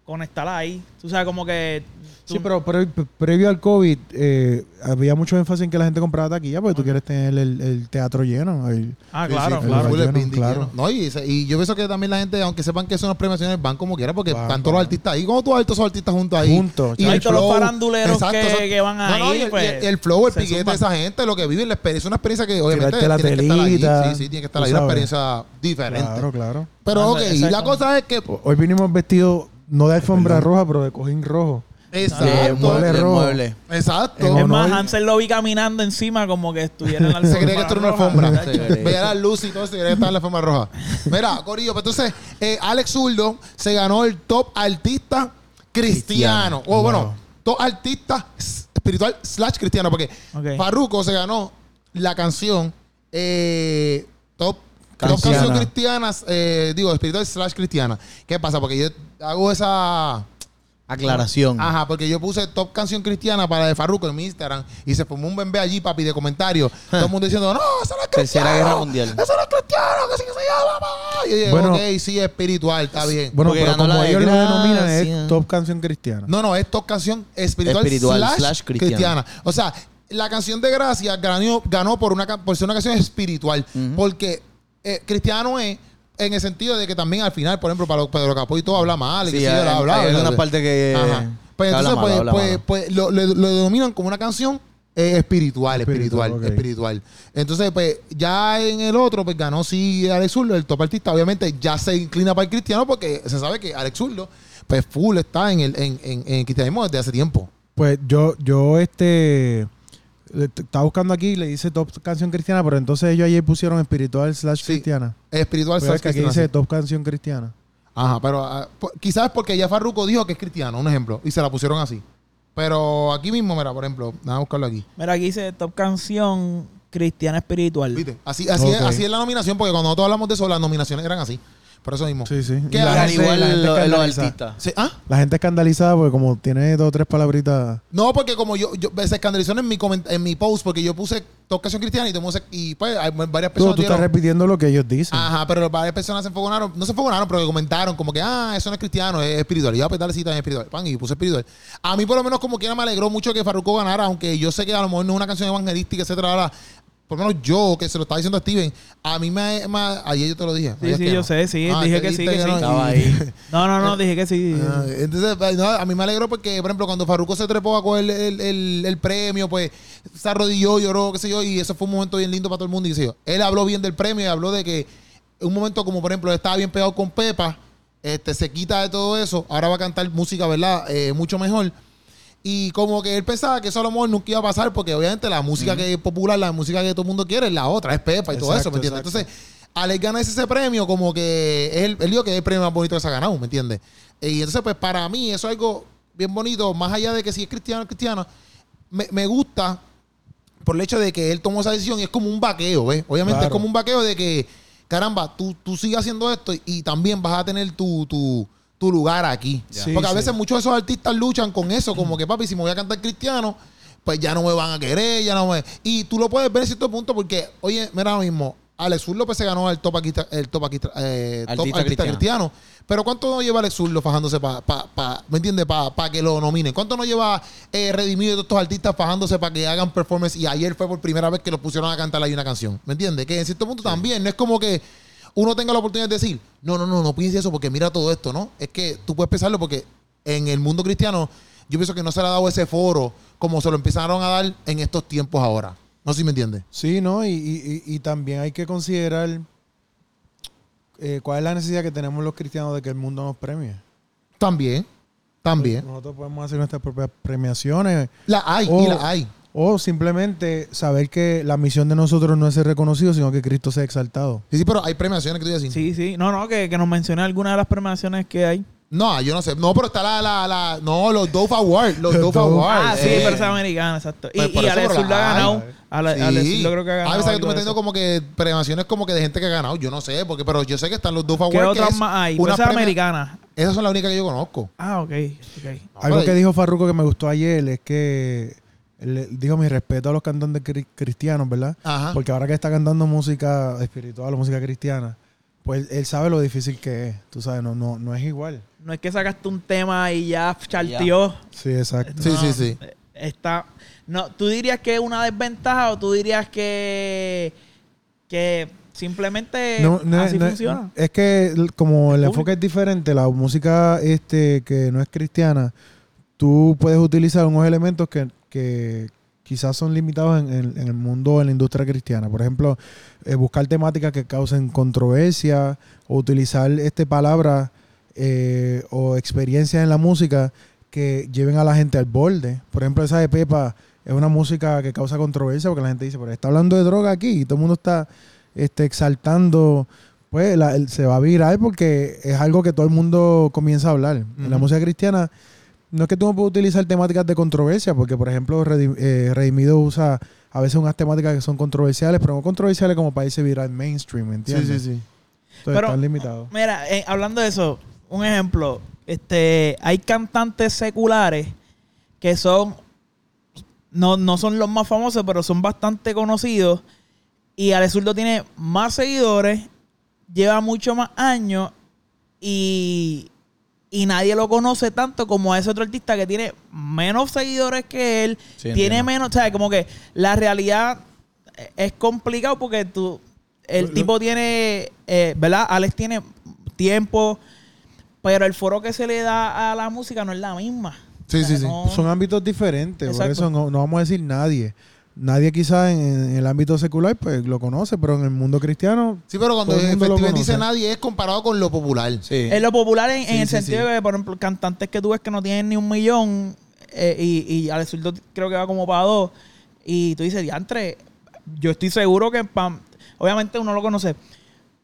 conectar ahí. Tú sabes, como que. tú- Sí, pero pre- pre- previo al COVID eh, había mucho énfasis en que la gente compraba taquilla porque tú quieres tener el, el teatro lleno. el- Ah, claro, claro. es Lleno. No, y, y yo pienso que también la gente, aunque sepan que son las premiaciones, van como quiera, porque Van, están todos los artistas ahí. Como todos estos son artistas juntos ahí. Juntos, Y Hay el todos los flow. faranduleros que- que van No, ahí, pues, y el- el flow, el piquete de esa gente, lo que viven, la experiencia, una experiencia que obviamente tiene que estar ahí. Sí, sí, tiene que estar tú ahí, una experiencia diferente. Claro, claro. Pero Ah, ok, y la exacto. cosa es que... Hoy vinimos vestidos no de alfombra roja, pero de cojín rojo. Exacto. De mueble, de rojo. mueble. Exacto. En Es más, Hansel lo vi caminando encima como que estuviera en la [laughs] Se creía que esto era una alfombra. Veía la luz y todo, se creía que estaba en la alfombra roja. Mira, Corillo, pues entonces, eh, Alex Zurdo se ganó el top artista cristiano. Cristiano. O bueno, Wow. top artista espiritual slash cristiano, porque Ok. Farruko se ganó la canción eh, top, top Cristiana. canción cristiana, eh, digo, espiritual slash cristiana. ¿Qué pasa? Porque yo hago esa... Aclaración. Ajá, porque yo puse top canción cristiana para de Farruko en mi Instagram y se formó un bebé allí, papi, de comentarios. [laughs] Todo el mundo diciendo, no, eso no es cristiano. Tercera Guerra Mundial. Eso no es cristiano, que sí que se llama. mamá". Y yo dije, Bueno. ok, sí, espiritual, está bien. Bueno, Porque pero como ellos lo denominan es top canción cristiana. No, no, es top canción espiritual, Espiritual slash, slash cristiana. cristiana. O sea, la canción de Gracia ganó, ganó por, una, por ser una canción espiritual. Porque eh, cristiano es en el sentido de que también al final, por ejemplo, para lo- Pedro Capó y todo habla mal. y Sí, que sí, hay- bla, bla, hay bla. parte que- Ajá. Pues que habla entonces, pues, habla pues, pues, lo, lo- lo denominan como una canción eh, espiritual, espiritual, Espiritual. Entonces, pues, ya en el otro, pues ganó sí Alex Zurdo, el top artista. Obviamente, ya se inclina para el cristiano porque se sabe que Alex Zurdo, pues, full está en el, en, en, en el cristianismo desde hace tiempo. Pues yo, yo este estaba buscando aquí y le dice top canción cristiana, pero entonces ellos ayer pusieron espiritual slash Sí. cristiana. Espiritual Pero es slash que aquí dice top canción cristiana. Ajá, pero po- quizás porque ya Farruko dijo que es cristiano, un ejemplo, y se la pusieron así. Pero aquí mismo, mira, por ejemplo, vamos a buscarlo aquí. Mira, aquí dice top canción cristiana espiritual. ¿Viste? Así, así, es, así es la nominación, porque cuando nosotros hablamos de eso, las nominaciones eran así. Por eso mismo. Sí, sí. ¿Qué Y la gente- igual la gente lo- los escandalizada. artistas. Sí, ¿Ah? La gente escandalizada porque como tiene dos o tres palabritas. No, porque como yo, yo se escandalizó en mi, coment- en mi post, porque yo puse tocación cristiana y, se- y pues hay varias Tú, personas. tú estás dieron- repitiendo lo que ellos dicen. Ajá, pero varias personas se enfogonaron, no se enfogonaron, pero que comentaron como que, ah, eso no es cristiano, es espiritual. Y yo, pues dale cita en espiritual. Pan, y puse espiritual. A mí, por lo menos, como quiera, me alegró mucho que Farruko ganara, aunque yo sé que a lo mejor no es una canción evangelística, etcétera. Por lo menos yo, que se lo estaba diciendo a Steven, a mí me. me- ayer yo te lo dije. Sí, sí, yo no. sé, sí, Ah, dije que sí, que sí. [laughs] no, Estaba ahí. No, no, no, dije que sí. Ah, entonces, pues, no, a mí me alegró porque, por ejemplo, cuando Farruko se trepó a coger el, el- el premio, pues se arrodilló, lloró, qué sé yo, y eso fue un momento bien lindo para todo el mundo. Y qué sé yo. Él habló bien del premio y habló de que un momento como, por ejemplo, él estaba bien pegado con Pepa, este, se quita de todo eso, ahora va a cantar música, ¿verdad? Eh, mucho mejor. Y como que él pensaba que eso a lo mejor nunca iba a pasar porque obviamente la música que es popular, la música que todo el mundo quiere es la otra, es Pepa y todo eso, ¿me entiendes? exacto. Entonces, al él ganarse ese premio, como que él, él dijo que es el premio más bonito que se ha ganado, ¿me entiendes? Y entonces, pues para mí eso es algo bien bonito, más allá de que si es cristiano o cristiano, me, me gusta por el hecho de que él tomó esa decisión y es como un vaqueo, ¿ves? Obviamente Claro. es como un vaqueo de que, caramba, tú, tú sigues haciendo esto y también vas a tener tu, tu, tu lugar aquí. Sí, Porque a sí. veces muchos de esos artistas luchan con eso, como que papi, si me voy a cantar cristiano, pues ya no me van a querer, ya no me... Y tú lo puedes ver en cierto punto porque, oye, mira ahora mismo, Alex Zurdo pues se ganó el top, artista- el top, artista- eh, top Artista artista cristiano. cristiano. Pero ¿cuánto no lleva Alex Zurdo fajándose para, pa, pa- ¿me entiendes? Para que lo nominen. ¿Cuánto no lleva eh, Redimido y todos estos artistas fajándose para que hagan performance? Y ayer fue por primera vez que los pusieron a cantar ahí una canción. ¿Me entiendes? Que en cierto punto también no es como que uno tenga la oportunidad de decir, no, no, no, no pienses eso porque mira todo esto, ¿no? Es que tú puedes pensarlo porque en el mundo cristiano yo pienso que no se le ha dado ese foro como se lo empezaron a dar en estos tiempos ahora. No sé si me entiendes. Sí, ¿no? Y, y- también hay que considerar eh, cuál es la necesidad que tenemos los cristianos de que el mundo nos premie. También, también. Nosotros podemos hacer nuestras propias premiaciones La hay, Oh. y la hay. O simplemente saber que la misión de nosotros no es ser reconocido, sino que Cristo sea exaltado. Sí, sí, pero hay premiaciones que tú dices. Sí, sí. No, no, que, que nos mencione alguna de las premiaciones que hay. No, yo no sé. No, pero está la, la, la no, los Dove Awards. Los Dove. Awards. Ah, sí, eh. pero es americana, exacto. Y, Pues y Alex la ha ganado. Ale- Sí. Alex Zurdo creo que ha ganado. A veces que tú me eso. como que premiaciones como que de gente que ha ganado. Yo no sé, porque, pero yo sé que están los Dove ¿Qué Awards. que otras es más hay? una Pues americana. Esas son las únicas que yo conozco. Ah, ok. ok. Algo que dijo Farruko que me gustó ayer es que él dijo mi respeto a los cantantes cri- cristianos, ¿verdad? Ajá. Porque ahora que está cantando música espiritual o música cristiana, pues él sabe lo difícil que es. Tú sabes, no, no, no es igual. No es que sacaste un tema y ya charteó. Sí, exacto. Sí, No, sí, sí. Está. No, ¿tú dirías que es una desventaja o tú dirías que. que simplemente No, no, así no, funciona? Es que como el público. enfoque es diferente, la música este que no es cristiana, tú puedes utilizar unos elementos que, que quizás son limitados en, en- en el mundo, en la industria cristiana. Por ejemplo, eh, buscar temáticas que causen controversia o utilizar este palabra eh, o experiencias en la música que lleven a la gente al borde. Por ejemplo, esa de Pepa es una música que causa controversia porque la gente dice, pero está hablando de droga aquí y todo el mundo está este, exaltando, pues la- el- se va a virar porque es algo que todo el mundo comienza a hablar. En la música cristiana no es que tú no puedes utilizar temáticas de controversia porque, por ejemplo, eh, Redimido usa a veces unas temáticas que son controversiales, pero no controversiales como para irse viral mainstream, ¿me entiendes? sí. Entonces Pero- están limitados. Mira, eh, hablando de eso, un ejemplo. Este, hay cantantes seculares que son. No, no son los más famosos, pero son bastante conocidos. Y Ale Zurdo tiene más seguidores, lleva mucho más años y, y nadie lo conoce tanto como a ese otro artista que tiene menos seguidores que él, Sí, tiene entiendo. menos, o sea, como que la realidad es complicado porque tú, el Lo- tipo tiene, eh, ¿verdad? Alex tiene tiempo, pero el foro que se le da a la música no es la misma. Sí, O sea, sí, sí. Son ámbitos diferentes, por eso no, no vamos a decir nadie. Nadie quizás en, en el ámbito secular pues lo conoce, pero en el mundo cristiano Sí, pero cuando el mundo dice nadie es comparado con lo popular. Sí. Es lo popular en, en el sí, sentido sí. de que, por ejemplo, cantantes que tú ves que no tienen ni un millón eh, y, y Alex Zurdo creo que va como para dos. Y tú dices, diantre, yo estoy seguro que pa- obviamente uno lo conoce.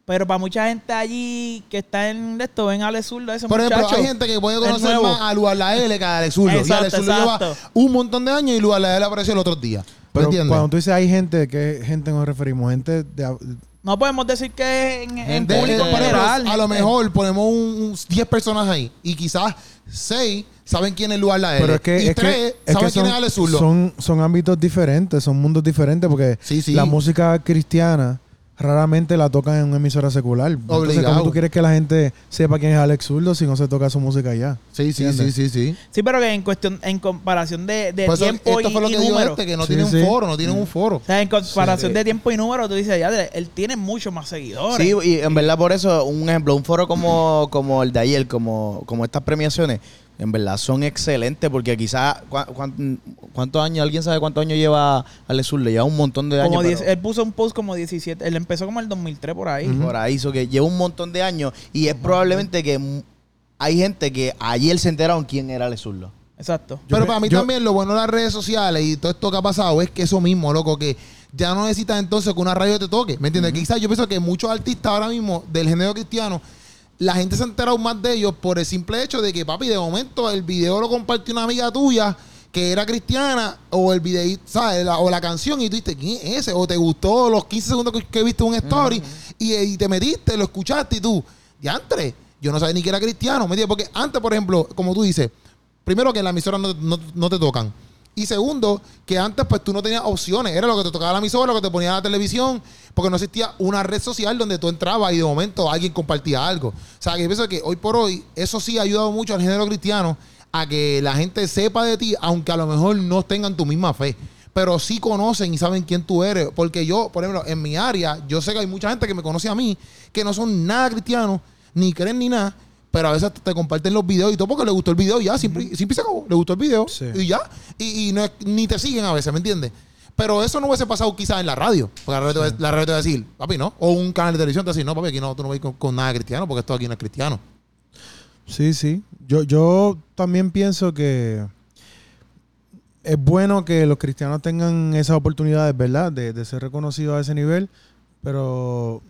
Pero para mucha gente allí que está en esto, ven a Alex Zurdo, ese Por ejemplo, muchacho. hay gente que puede conocer más a Lugar La L que a Alex Zurdo. y Alex Zurdo lleva un montón de años y Lugar La L apareció el otro día. ¿Me Pero entiendes? cuando tú dices hay gente, ¿qué gente nos referimos? Gente de... No podemos decir que en, en público De- ejemplo, general. a lo mejor ponemos un, un 10 personas ahí y quizás 6 saben quién es Lugar La L. Pero es que, y es que- 3 es que saben son, quién es Alex Zurdo. son, son ámbitos diferentes, son mundos diferentes, porque Sí, sí. la música cristiana raramente la tocan en una emisora secular. Entonces, Obligado. ¿cómo tú quieres que la gente sepa quién es Alex Zurdo si no se toca su música allá? sí, sí, sí, ¿Entiendes? sí, sí. Sí, pero que en cuestión, en comparación de, de Por eso, tiempo esto y, fue lo y que dijo número. este, que no Sí, tiene sí. un foro, no tienen un foro. O sea, en comparación Sí. de tiempo y número, tú dices, ya, él tiene mucho más seguidores. Sí, y en verdad por eso, un ejemplo, un foro como, como el de ayer, como, como estas premiaciones, en verdad son excelentes porque quizás, ¿cuán- cuán- ¿cuántos años? ¿Alguien sabe cuántos años lleva Alex Zurdo? Lleva un montón de años. como pero 10 él puso un post como 17. Él empezó como el 2003 por ahí. Por ahí, so que lleva un montón de años y es probablemente que hay gente que ayer se enteraron quién era Alex Zurdo. Exacto. Pero pe- para mí yo- también lo bueno de las redes sociales y todo esto que ha pasado es que eso mismo, loco, que ya no necesitas entonces que una radio te toque. ¿Me entiendes? Quizás yo pienso que muchos artistas ahora mismo del género cristiano, la gente se ha enterado más de ellos por el simple hecho de que, papi, de momento el video lo compartió una amiga tuya que era cristiana o el video, ¿sabes? La- o la canción y tú dijiste, ¿quién es ese? O te gustó los 15 segundos que, que viste un story y, y te metiste, lo escuchaste y tú, diantre, yo no sabía ni que era cristiano, ¿me entiendes? Porque antes, por ejemplo, como tú dices, primero que en la emisora no, no- no te tocan. Y segundo, que antes pues tú no tenías opciones. Era lo que te tocaba la emisora, lo que te ponía la televisión, porque no existía una red social donde tú entrabas y de momento alguien compartía algo. O sea, que yo pienso que hoy por hoy eso sí ha ayudado mucho al género cristiano a que la gente sepa de ti, aunque a lo mejor no tengan tu misma fe. Pero sí conocen y saben quién tú eres. Porque yo, por ejemplo, en mi área, yo sé que hay mucha gente que me conoce a mí que no son nada cristianos, ni creen ni nada, pero a veces te comparten los videos y todo porque le gustó el video y ya, simple y se acabó. Le gustó el video Sí. y ya. Y, y no es- ni te siguen a veces, ¿me entiendes? Pero eso no hubiese pasado quizás en la radio. Porque la radio, te va- la radio te va a decir, papi, no. O un canal de televisión te va a decir, no, papi, aquí no, tú no vas con, con nada cristiano porque esto aquí no es cristiano. Sí, sí. Yo, yo también pienso que es bueno que los cristianos tengan esas oportunidades, ¿verdad? De, de ser reconocidos a ese nivel, pero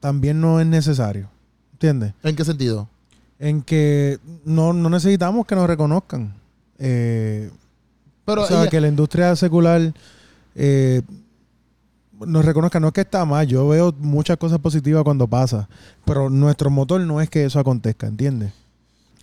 también no es necesario. ¿Entiendes? ¿En qué sentido? En que no, no necesitamos que nos reconozcan. Eh, Pero o sea, ella- que la industria secular eh, nos reconozca. No es que está mal, yo veo muchas cosas positivas cuando pasa, pero nuestro motor no es que eso acontezca, ¿entiendes?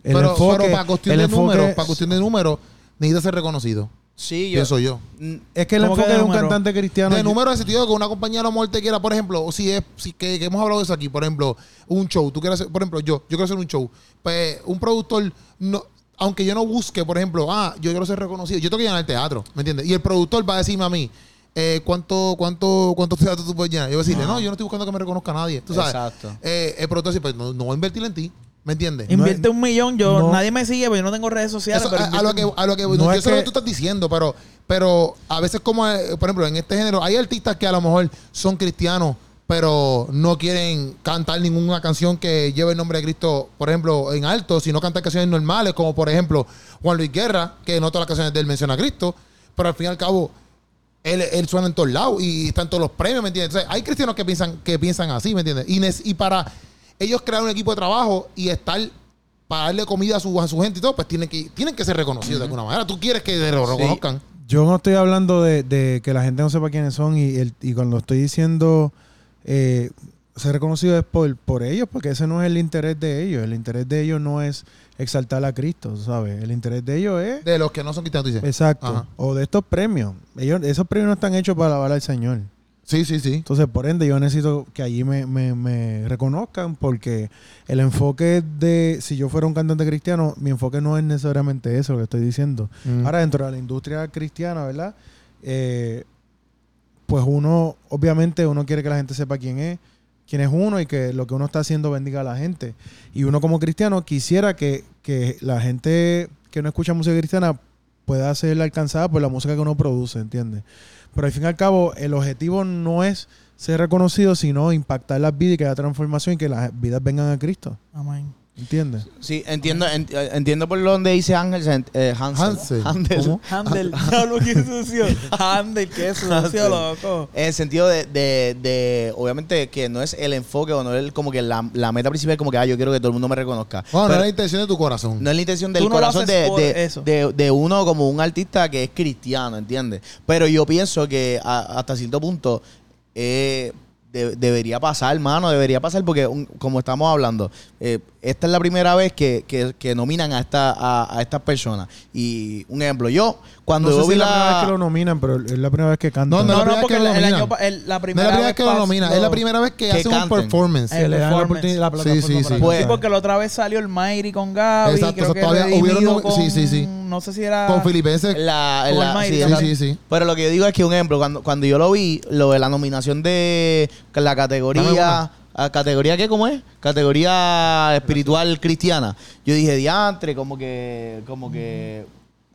El pero, enfoque- pero para cuestión de números, para cuestión de números, necesita ser reconocido. Sí, Pienso yo. Mm, Es que el ¿Cómo que enfoque de de un número? cantante cristiano. de yo- número en el sentido de que una compañía a lo mejor te quiera, por ejemplo, o si es, si que, que hemos hablado de eso aquí, por ejemplo, un show, tú quieres hacer, por ejemplo, yo, yo quiero hacer un show, pues un productor, no, aunque yo no busque, por ejemplo, ah, yo quiero ser reconocido, yo tengo que llenar el teatro, ¿me entiendes? Y el productor va a decirme a mí, eh, ¿cuánto, cuánto, ¿cuántos teatros tú puedes llenar? Yo voy a decirle, no, yo no estoy buscando que me reconozca nadie, tú sabes. Exacto. Eh, el productor dice, pues no, no voy a invertir en ti, ¿me entiendes? Invierte un millón, yo no- nadie me sigue, pero yo no tengo redes sociales. Eso, pero a, a lo que, a lo que No yo es sé lo que- tú estás diciendo, pero, pero a veces como, eh, por ejemplo, en este género, hay artistas que a lo mejor son cristianos, pero no quieren cantar ninguna canción que lleve el nombre de Cristo, por ejemplo, en alto, sino cantar canciones normales, como por ejemplo Juan Luis Guerra, que no todas las canciones de él menciona a Cristo, pero al fin y al cabo, él, él suena en todos lados y está en todos los premios, ¿me entiendes? Entonces, hay cristianos que piensan, que piensan así, ¿me entiendes? Y para ellos crear un equipo de trabajo y estar para darle comida a su, a su gente y todo, pues tienen que, tienen que ser reconocidos de alguna manera. Tú quieres que lo Sí. reconozcan. Yo no estoy hablando de, de que la gente no sepa quiénes son y, el- y cuando estoy diciendo eh, ser reconocido es por, por ellos, porque ese no es el interés de ellos. El interés de ellos no es exaltar a Cristo, ¿sabes? El interés de ellos es... De los que no son cristianos, dices. Exacto. Ajá. O de estos premios. Ellos, esos premios no están hechos para alabar al Señor. Sí, sí, sí. Entonces, por ende, yo necesito que allí me, me- me reconozcan porque el enfoque de, si yo fuera un cantante cristiano, mi enfoque no es necesariamente eso lo que estoy diciendo. Mm. Ahora, dentro de la industria cristiana, ¿verdad? Eh, pues uno, obviamente, uno quiere que la gente sepa quién es, quién es uno y que lo que uno está haciendo bendiga a la gente. Y uno como cristiano quisiera que, que la gente que no escucha música cristiana pueda ser alcanzada por la música que uno produce, ¿entiendes? Pero al fin y al cabo, el objetivo no es ser reconocido, sino impactar las vidas y que haya transformación y que las vidas vengan a Cristo. Amén. ¿Entiendes? Sí, entiendo, ent- eh, entiendo por donde dice Ángel, eh, Hansel. Hansel. Hansel. ¿Cómo? Handel, diablo, qué sucio. Handel, qué sucio, loco. En el sentido de, de, de, obviamente, que no es el enfoque o no es el- como que la, la meta principal, como que, ah, yo quiero que todo el mundo me reconozca. No, no es la intención de tu corazón. no es la intención del no corazón de, de, eso. de- de uno como un artista que es cristiano, ¿entiendes? Pero yo pienso que a- hasta cierto punto eh, de- debería pasar, hermano, debería pasar porque, un- como estamos hablando, eh, esta es la primera vez que, que- que nominan a, esta, a, a estas personas. Y un ejemplo, yo, cuando no sé yo si vi es la primera vez la... que lo nominan, pero es la primera vez que cantan. No, No, la no, primera porque vez que el, lo el nominan. año, el- la No es primera la primera vez vez que lo nominan, es la primera vez que, Que hacen un performance. Eh, que le dan la oportunidad la Sí, plataforma sí, para sí. Pues- Sí, porque la otra vez salió el Mayri con Gaby. Exacto, creo eso que todavía hubieron- con- sí, sí, sí. No sé si era... Con Filipenses. La, Con la- sí, Sí, sí, sí. Pero lo que yo digo es que, un ejemplo, cuando, cuando yo lo vi, lo de la nominación de la categoría. ¿a ¿Categoría qué? ¿Cómo es? Categoría espiritual cristiana. Yo dije, diantre, como que. Como que.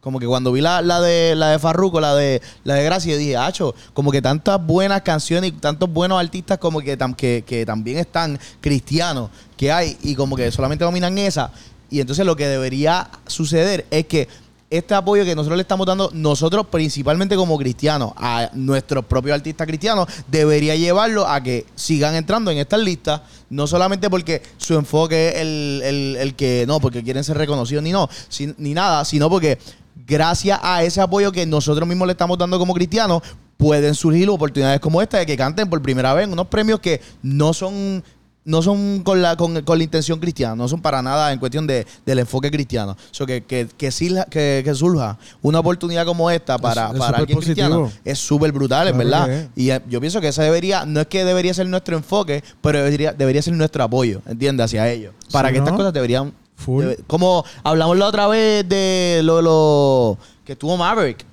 Como que cuando vi la, la de la de Farruko, la de la de Gracia, yo dije, Acho, como que tantas buenas canciones y tantos buenos artistas como que, tam- que, que también están cristianos que hay y como que solamente dominan esa. Y entonces lo que debería suceder es que este apoyo que nosotros le estamos dando, nosotros principalmente como cristianos, a nuestros propios artistas cristianos, debería llevarlo a que sigan entrando en estas listas, no solamente porque su enfoque es el, el- el que no, porque quieren ser reconocidos ni no, ni nada, sino porque gracias a ese apoyo que nosotros mismos le estamos dando como cristianos, pueden surgir oportunidades como esta de que canten por primera vez en unos premios que no son no son con la, con, con la intención cristiana, no son para nada en cuestión de, del enfoque cristiano. So que, que, que, silja- que, que surja una oportunidad como esta para, Es- es para alguien cristiano es súper brutal, en Claro verdad. Y eh, yo pienso que esa debería, no es que debería ser nuestro enfoque, pero debería, debería ser nuestro apoyo, ¿entiendes? Hacia ellos. Para Sí, que estas cosas deberían... Full. debe- como hablamos la otra vez de lo, lo que estuvo Maverick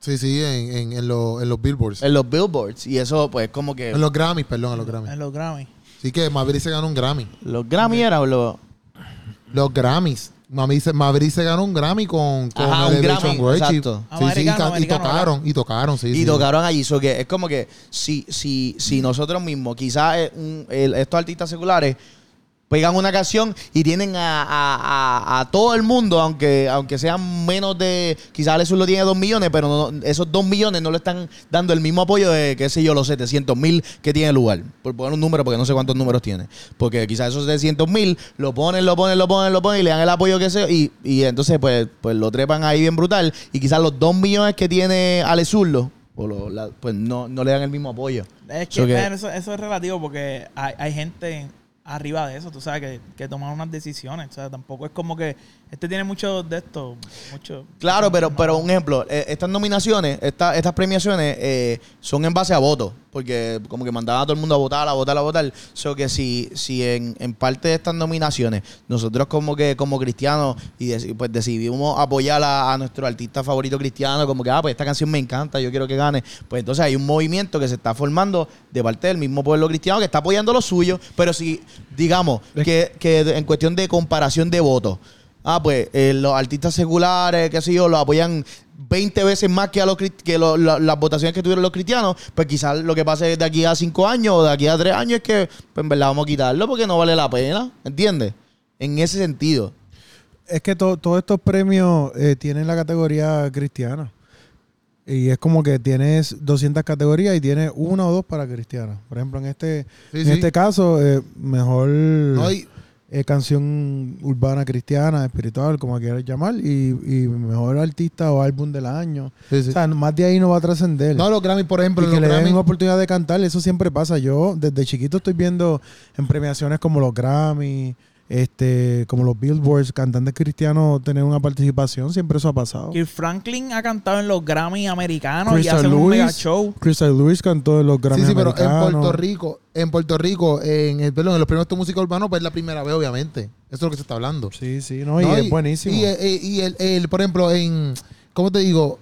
Sí, sí, en, en, en, los- en los billboards. en los billboards. Y eso, pues, como que... En los Grammys, perdón, en los Grammys. En los Grammy. Así que Maverick se ganó un Grammy. Los Grammy era o los... Los Grammys. Maverick se, Maverick se ganó un Grammy con, con Ajá, un Elevation Grammy, Worship. exacto. Sí, sí, y, tocaron, y tocaron, sí, y sí. tocaron allí. So que es como que si, si, si nosotros mismos, quizás eh, un- el- estos artistas seculares, pegan una canción y tienen a, a- a- a todo el mundo, aunque, aunque sean menos de, quizás Alex lo tiene dos millones, pero no- esos dos millones no le están dando el mismo apoyo de, qué sé yo, los 700 mil que tiene el lugar. Por poner un número, porque no sé cuántos números tiene. Porque quizás esos 700 mil lo ponen, lo ponen, lo ponen, lo ponen y le dan el apoyo que sea. Y, y entonces, pues, pues lo trepan ahí bien brutal. Y quizás los dos millones que tiene Alex Zurdo, o lo- la- pues no, no le dan el mismo apoyo. Es que, So que- man, eso, eso es relativo porque hay, hay gente arriba de eso, tú sabes, que, que toman unas decisiones. O sea, tampoco es como que este tiene mucho de esto, mucho. Claro, pero, pero un ejemplo, eh, estas nominaciones, esta- estas premiaciones eh, son en base a votos, porque como que mandaban a todo el mundo a votar, a votar, a votar. So que si, si en, en parte de estas nominaciones nosotros como que como cristianos y pues decidimos apoyar a, a nuestro artista favorito cristiano, como que, ah, pues esta canción me encanta, yo quiero que gane, pues entonces hay un movimiento que se está formando de parte del mismo pueblo cristiano que está apoyando lo suyo, pero si, digamos, que, que en cuestión de comparación de votos, Ah, pues eh, los artistas seculares, qué sé yo, lo apoyan 20 veces más que, a los, que lo- la- las votaciones que tuvieron los cristianos. Pues quizás lo que pase de aquí a 5 años o de aquí a 3 años es que, pues en verdad, vamos a quitarlo porque no vale la pena. ¿Entiendes? En ese sentido. Es que to- todos estos premios eh, tienen la categoría cristiana. Y es como que tienes 200 categorías y tienes una o dos para cristiana. Por ejemplo, en este, Sí, en sí. este caso, eh, mejor No, y- eh, canción urbana cristiana, espiritual, como quieras llamar, y, y mejor artista o álbum del año. Sí, sí. O sea, más de ahí no va a trascender. No, los Grammy, por ejemplo, y los que le den oportunidad de cantar, eso siempre pasa. Yo desde chiquito estoy viendo en premiaciones como los Grammy, este, como los Billboards, cantantes cristianos tener una participación, siempre eso ha pasado. Kirk Franklin ha cantado en los Grammy americanos y Crystal hace un mega Lewis, show. Crystal Lewis cantó en los Grammy Sí, sí, pero en. Puerto Rico, en Puerto Rico, en el perdón, en los primeros de música urbana, pues es la primera vez, obviamente. Eso es lo que se está hablando. Sí, sí, no, y No, es buenísimo. Y, eh, y el, el, por ejemplo, en. ¿Cómo te digo?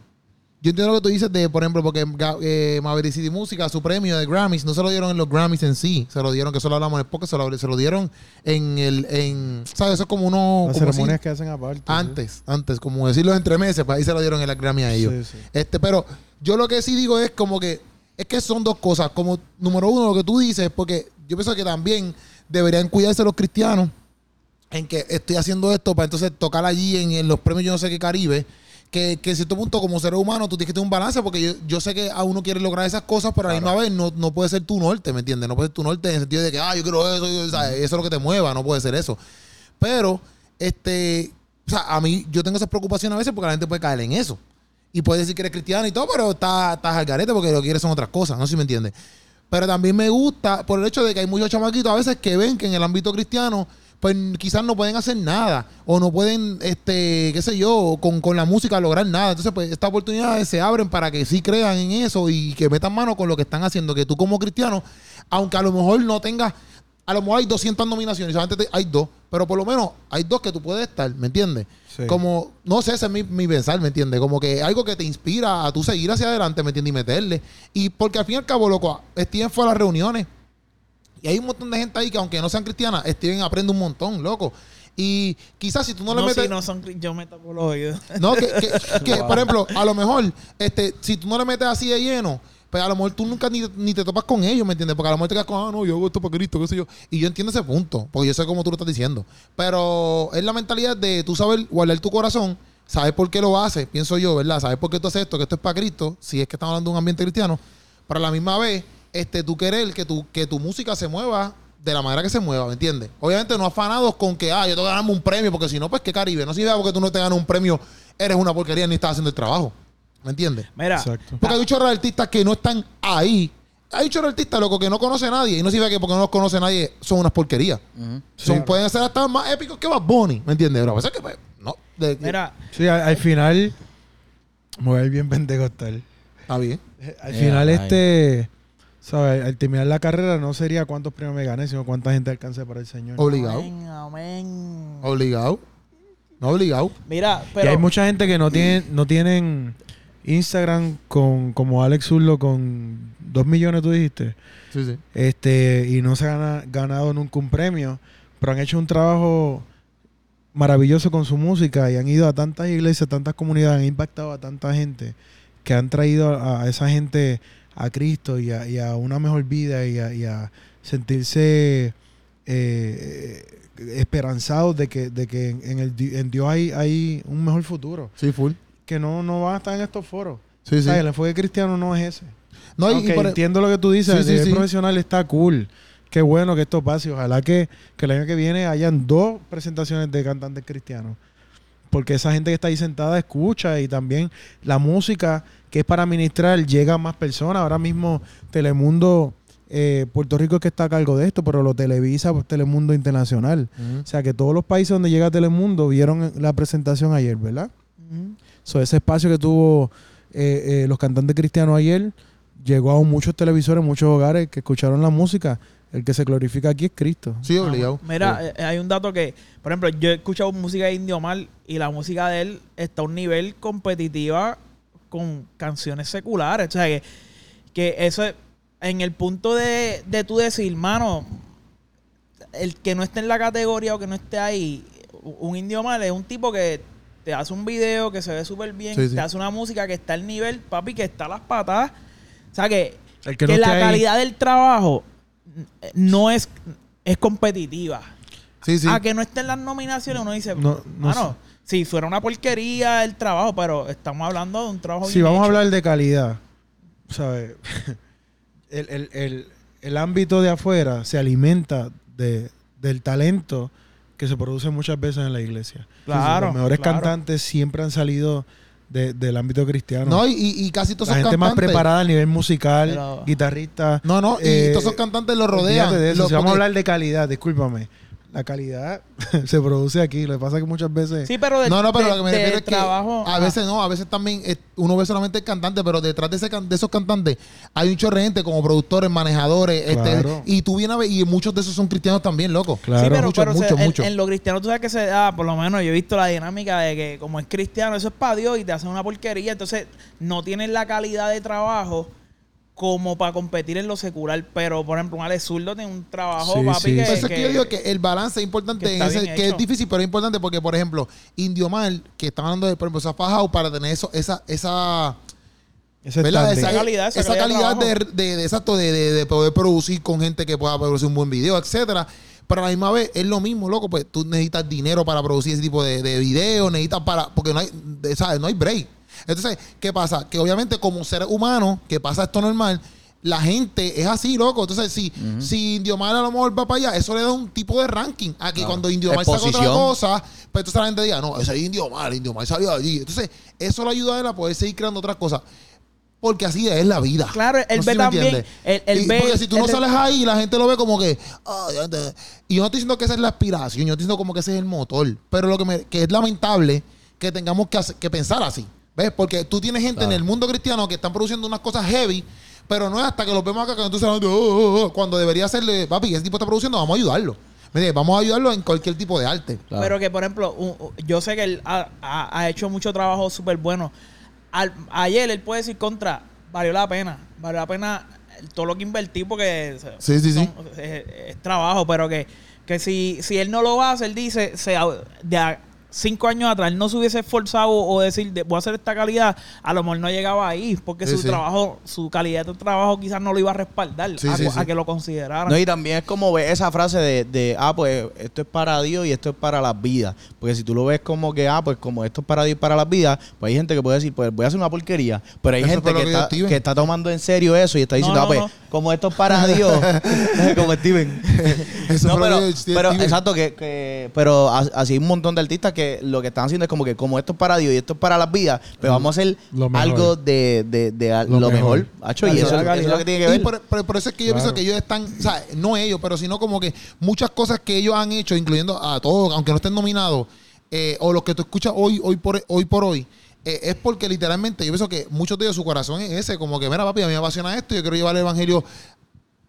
Yo entiendo lo que tú dices de, por ejemplo, porque eh, Maverick City Música, su premio de Grammys, no se lo dieron en los Grammys en sí. Se lo dieron, que solo hablamos en el podcast, se lo, se lo dieron en el. En, ¿Sabes? Eso es como uno. Las como ceremonias así, que hacen aparte. sí. antes, antes, como decirlo entre meses, pues ahí se lo dieron en la Grammy a ellos. Sí, sí. Este, pero yo lo que sí digo es como que es que son dos cosas. Como número uno, lo que tú dices, porque yo pienso que también deberían cuidarse los cristianos en que estoy haciendo esto para entonces tocar allí en, en los premios yo no sé qué Caribe. Que, que en cierto punto, como ser humano, tú tienes que tener un balance porque yo, yo sé que a uno quiere lograr esas cosas, pero a la misma vez no, no puede ser tu norte, ¿me entiendes? No puede ser tu norte en el sentido de que, ah, yo quiero eso, eso es lo que te mueva, no puede ser eso. Pero, este, o sea, a mí, yo tengo esas preocupaciones a veces porque la gente puede caer en eso. Y puede decir que eres cristiano y todo, pero estás estás al garete porque lo que quieres son otras cosas, no sé si me entiendes. Pero también me gusta por el hecho de que hay muchos chamaquitos a veces que ven que en el ámbito cristiano, pues quizás no pueden hacer nada o no pueden, este, qué sé yo, con, con la música lograr nada. Entonces, pues estas oportunidades se abren para que sí crean en eso y que metan mano con lo que están haciendo. Que tú como cristiano, aunque a lo mejor no tengas, a lo mejor hay 200 nominaciones, solamente te- hay dos, pero por lo menos hay dos que tú puedes estar, ¿me entiendes? Sí. Como, no sé, ese es mi, mi pensar, ¿me entiendes? Como que algo que te inspira a tú seguir hacia adelante, ¿me entiendes? Y meterle. Y porque al fin y al cabo, loco, Steven fue a las reuniones. Y hay un montón de gente ahí que aunque no sean cristianas, Steven aprende un montón, loco. Y quizás si tú no, No, le metes... si no son, yo me tapo los oídos. No, que, que- [laughs] que, por ejemplo, a lo mejor, este, si tú no le metes así de lleno, pues a lo mejor tú nunca ni, ni te topas con ellos, ¿me entiendes? Porque a lo mejor te quedas con, ah, no, yo hago esto para Cristo, qué sé yo. Y yo entiendo ese punto, porque yo sé cómo tú lo estás diciendo. Pero es la mentalidad de tú saber guardar tu corazón, saber por qué lo haces, pienso yo, ¿verdad? Saber por qué tú haces esto, que esto es para Cristo, si es que estamos hablando de un ambiente cristiano, pero a la misma vez, este, tú querer que tu, que tu música se mueva de la manera que se mueva, ¿me entiendes? Obviamente no afanados con que, ah, yo tengo que ganarme un premio, porque si no, pues qué Caribe. No sirve porque tú no te ganas un premio, eres una porquería ni estás haciendo el trabajo. ¿Me entiendes? Mira, Exacto. Porque hay un chorro de artistas que no están ahí. Hay un chorro de artistas, loco, que no conoce a nadie. Y no sirve que porque no los conoce nadie son unas porquerías. Son, Pueden ser hasta más épicos que Bad Bunny, ¿me entiendes? Pero a veces que, pues, no. de- mira, Sí, al, al final, me voy a ir bien pentecostal. Está bien. Al Eh, final, ay. este, ¿sabes? Al terminar la carrera no sería cuántos premios me gané, sino cuánta gente alcance para el Señor. Obligado. amén, amén. Obligado. No obligado. Mira, y pero hay mucha gente que no tienen, no tienen Instagram con, como Alex Zurlo con dos millones, tú dijiste. Sí, sí. Este, y no se han ganado nunca un premio, pero han hecho un trabajo maravilloso con su música y han ido a tantas iglesias, tantas comunidades, han impactado a tanta gente que han traído a, a esa gente a Cristo y a, y a una mejor vida y a, y a sentirse eh, esperanzados de que, de que en, el, en Dios hay, hay un mejor futuro, Sí, full. que no, no van a estar en estos foros. Sí, O sí. sea, el enfoque cristiano no es ese. No, y- por- entiendo lo que tú dices, Sí, sí. profesional está cool. Qué bueno que esto pase. Ojalá que, que el año que viene hayan dos presentaciones de cantantes cristianos. Porque esa gente que está ahí sentada escucha y también la música que es para ministrar llega a más personas. Ahora mismo Telemundo, eh, Puerto Rico es que está a cargo de esto, pero lo televisa por Telemundo Internacional. O sea que todos los países donde llega Telemundo vieron la presentación ayer, ¿verdad? So, ese espacio que tuvo eh, eh, los cantantes cristianos ayer llegó a muchos televisores, muchos hogares que escucharon la música. El que se glorifica aquí es Cristo. Sí, obligado. Mira, Sí. eh, hay un dato que, por ejemplo, yo he escuchado música de Indio Mal y la música de él está a un nivel competitiva con canciones seculares. O sea, que, que eso es en el punto de, de tú decir, mano, el que no esté en la categoría o que no esté ahí, un Indio Mal es un tipo que te hace un video que se ve súper bien, Sí, sí. te hace una música que está al nivel, papi, que está a las patas. O sea, que, El que, la ahí- calidad del trabajo eh, no es, es competitiva. Sí, sí. A que no esté en las nominaciones, uno dice, No, no mano, si fuera una porquería el trabajo, pero estamos hablando de un trabajo Si bien vamos a hablar de calidad, ¿sabes? [laughs] el, el- el- el ámbito de afuera se alimenta de, del talento que se produce muchas veces en la iglesia. Claro, Los mejores claro. cantantes siempre han salido de- del ámbito cristiano. No, y, y- casi todos la esos gente más preparada a nivel musical, Pero- guitarrista. No, no, y Eh, todos esos cantantes lo rodean. Olvídate de eso. Lo- si vamos a hablar de calidad, discúlpame. La calidad [laughs] se produce aquí. Lo que pasa es que muchas veces. Sí, pero de, No, no, pero de- lo que me refiero es que trabajo, a veces no, a veces también eh, uno ve solamente el cantante, pero detrás de, ese, can- de esos cantantes hay un chorre de gente como productores, manejadores, Claro. este, y tú vienes a ver, y muchos de esos son cristianos también, loco. Claro. Sí, pero, Mucho, pero se- mucho, en, mucho. en lo cristiano tú sabes que se da, por lo menos yo he visto la dinámica de que como es cristiano, eso es para Dios y te hacen una porquería, entonces no tienes la calidad de trabajo como para competir en lo secular, pero por ejemplo un Alex Zurdo tiene un trabajo, Sí, papi, sí. que, Por eso es que que- yo digo que el balance es importante, que en está ese- bien que es difícil, pero es importante porque, por ejemplo, Indio Mal, que están hablando de, por ejemplo, se ha fajado para tener eso, esa, esa. Esa, Esa calidad, esa esa calidad calidad de de, de- de- exacto, de, de- de poder producir con gente que pueda producir un buen video, etcétera. Pero a la misma vez es lo mismo, loco, pues tú necesitas dinero para producir ese tipo de, de videos, necesitas para, porque no hay, de- ¿sabes? No hay break. Entonces, ¿qué pasa? Que obviamente como seres humanos, que pasa esto normal, la gente es así, loco. Entonces, si, si Indio Mal a lo mejor va para allá, eso le da un tipo de ranking. Aquí Claro. cuando Indio Mal saca otra cosa, pues entonces la gente diga, no, ese es Indio Mal, Indio Mal salió de allí. Entonces, eso le ayuda a él a poder seguir creando otras cosas. Porque así es la vida. Claro, él No sé ve si también, él- él Y ve- porque si tú no sales ahí, la gente lo ve como que. Y yo no estoy diciendo que esa es la aspiración, yo estoy diciendo como que ese es el motor. Pero lo que, me- que es lamentable que tengamos que, hacer- que pensar así. ¿Ves? Porque tú tienes gente Claro. en el mundo cristiano que están produciendo unas cosas heavy, pero no es hasta que los vemos acá que entonces "Oh, oh, oh", cuando debería serle, papi, ese tipo está produciendo, vamos a ayudarlo. ¿Me entiendes? Vamos a ayudarlo en cualquier tipo de arte. Claro. Pero que, por ejemplo, un- yo sé que él ha, ha- ha hecho mucho trabajo súper bueno. Al- ayer él puede decir contra, valió la pena. Valió la pena todo lo que invertí porque Sí, sí, sí. Es, es trabajo, pero que, que si, si él no lo hace, él dice, se, de cinco años atrás, él no se hubiese esforzado o decir, de- voy a hacer esta calidad, a lo mejor no llegaba ahí, porque Sí, su sí. trabajo, su calidad de trabajo quizás no lo iba a respaldar Sí, a, sí, a sí. que lo consideraran. No, y también es como ver esa frase de, de, ah, pues esto es para Dios y esto es para las vidas. Porque si tú lo ves como que, ah, pues como esto es para Dios y para las vidas, pues hay gente que puede decir, pues voy a hacer una porquería. Pero hay Eso gente que, que está, que está tomando en serio eso y está diciendo, No, ah, pues no. Como esto es para Dios, [laughs] como Steven. [laughs] Eso no, pero, pero exacto, que, que- pero así hay un montón de artistas que lo que están haciendo es como que como esto es para Dios y esto es para las vidas, pues vamos a hacer algo de, de, de a- Lo lo, mejor. Hacho, y eso, eso es lo que tiene que Y ver. por, por- por eso es que yo Claro. pienso que ellos están, o sea, no ellos, pero sino como que muchas cosas que ellos han hecho, incluyendo a todos, aunque no estén nominados, eh, o los que tú escuchas hoy, hoy por hoy, por hoy eh, es porque literalmente yo pienso que muchos de ellos su corazón es ese, como que, mira, papi, a mí me apasiona esto, yo quiero llevar el evangelio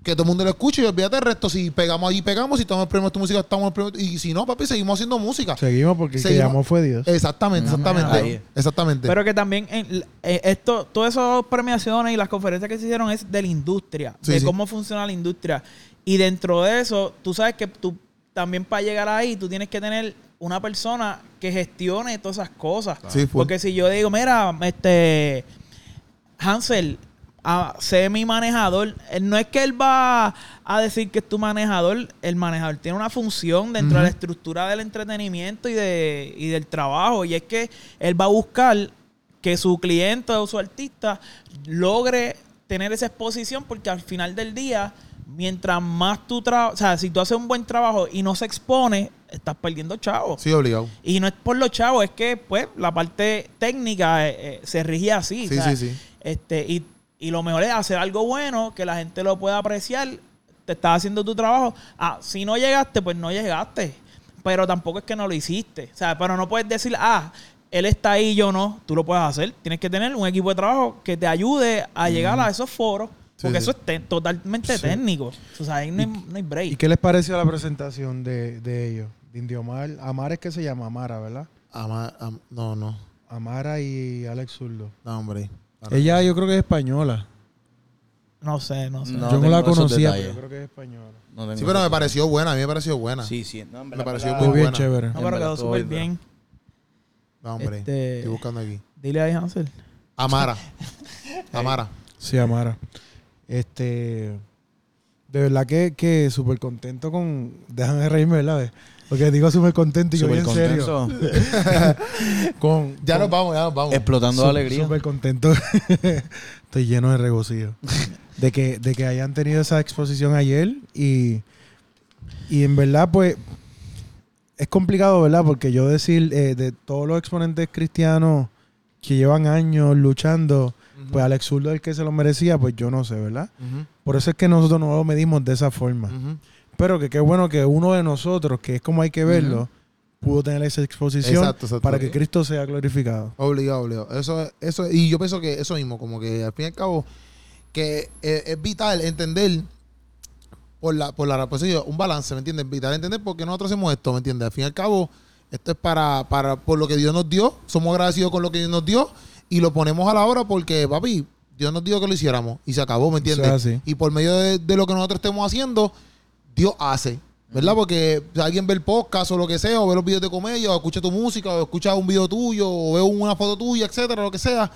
que todo el mundo lo escuche y olvídate del resto. Si pegamos allí, pegamos. Si estamos el premio de tu música, estamos el premio. Y si no, papi, seguimos haciendo música. Seguimos porque el que Seguimos. llamó fue Dios. Exactamente, exactamente. Ahí. Exactamente. Pero que también en- eh, esto, todas esas premiaciones y las conferencias que se hicieron es de la industria, Sí, de sí. cómo funciona la industria. Y dentro de eso, tú sabes que tú también para llegar ahí, tú tienes que tener una persona que gestione todas esas cosas. Sí. Porque si yo digo, mira, este Hansel, ah, sé mi manejador, no es que él va a decir que es tu manejador, el manejador tiene una función dentro de la estructura del entretenimiento y, de, y del trabajo, y es que él va a buscar que su cliente o su artista logre tener esa exposición, porque al final del día, mientras más tú trabajas, o sea, si tú haces un buen trabajo y no se expone, estás perdiendo chavos. sí, obligado. Y no es por los chavos, es que pues la parte técnica eh, eh, se rige así. Sí, o sea, sí, sí. Este, y, y lo mejor es hacer algo bueno, que la gente lo pueda apreciar. Te estás haciendo tu trabajo. Ah, si no llegaste, pues no llegaste. Pero tampoco es que no lo hiciste. O sea, pero no puedes decir, ah, él está ahí, yo no. Tú lo puedes hacer. Tienes que tener un equipo de trabajo que te ayude a llegar a esos foros. Porque sí. eso es te- totalmente Sí. técnico. O sea, ahí no hay, no hay break. ¿Y qué les pareció la presentación de, de ellos? De Indiomar. Amara es que se llama Amara, ¿verdad? Ama- am- no, no. Amara y Alex Zurdo. No, hombre. Ella yo creo que es española. No sé, no sé. No. yo no la conocía, pero yo creo que es española. No Sí, pero me pareció buena. A mí me pareció buena. Sí, sí. No, en Me pareció muy Muy bien buena. chévere. No, pero quedó súper bien. No, hombre. Este- Estoy buscando aquí. Dile ahí, Hansel. Amara. [laughs] Amara. Sí, Amara. Este. De verdad que, que súper contento con. Déjame reírme, ¿verdad? Porque digo súper contento y yo Súper bien serio. contento. [laughs] Con, Ya con- nos vamos, ya nos vamos. Explotando de alegría. Súper contento. [laughs] Estoy lleno de regocijo. de, que, de que hayan tenido esa exposición ayer y, y en verdad, pues, es complicado, ¿verdad? Porque yo decir eh, de todos los exponentes cristianos que llevan años luchando, pues Alex Zurdo el que se lo merecía, pues yo no sé, ¿verdad? Por eso es que nosotros no lo medimos de esa forma. Pero que qué bueno que uno de nosotros, que es como hay que verlo, pudo tener esa exposición Exacto, exacto. para que Cristo sea glorificado. Obligado, obligado. Eso, eso, y yo pienso que eso mismo, como que al fin y al cabo, que es, es vital entender por la, por la pues, un balance, ¿me entiendes? Vital entender por qué nosotros hacemos esto, ¿me entiendes? Al fin y al cabo, esto es para, para, por lo que Dios nos dio, somos agradecidos con lo que Dios nos dio, y lo ponemos a la hora porque, papi, Dios nos dijo que lo hiciéramos, y se acabó, ¿me entiendes? Y por medio de, de lo que nosotros estemos haciendo, Dios hace. ¿Verdad? Porque si alguien ve el podcast o lo que sea, o ve los videos de comedia, o escucha tu música, o escucha un video tuyo, o ve una foto tuya, etcétera, lo que sea,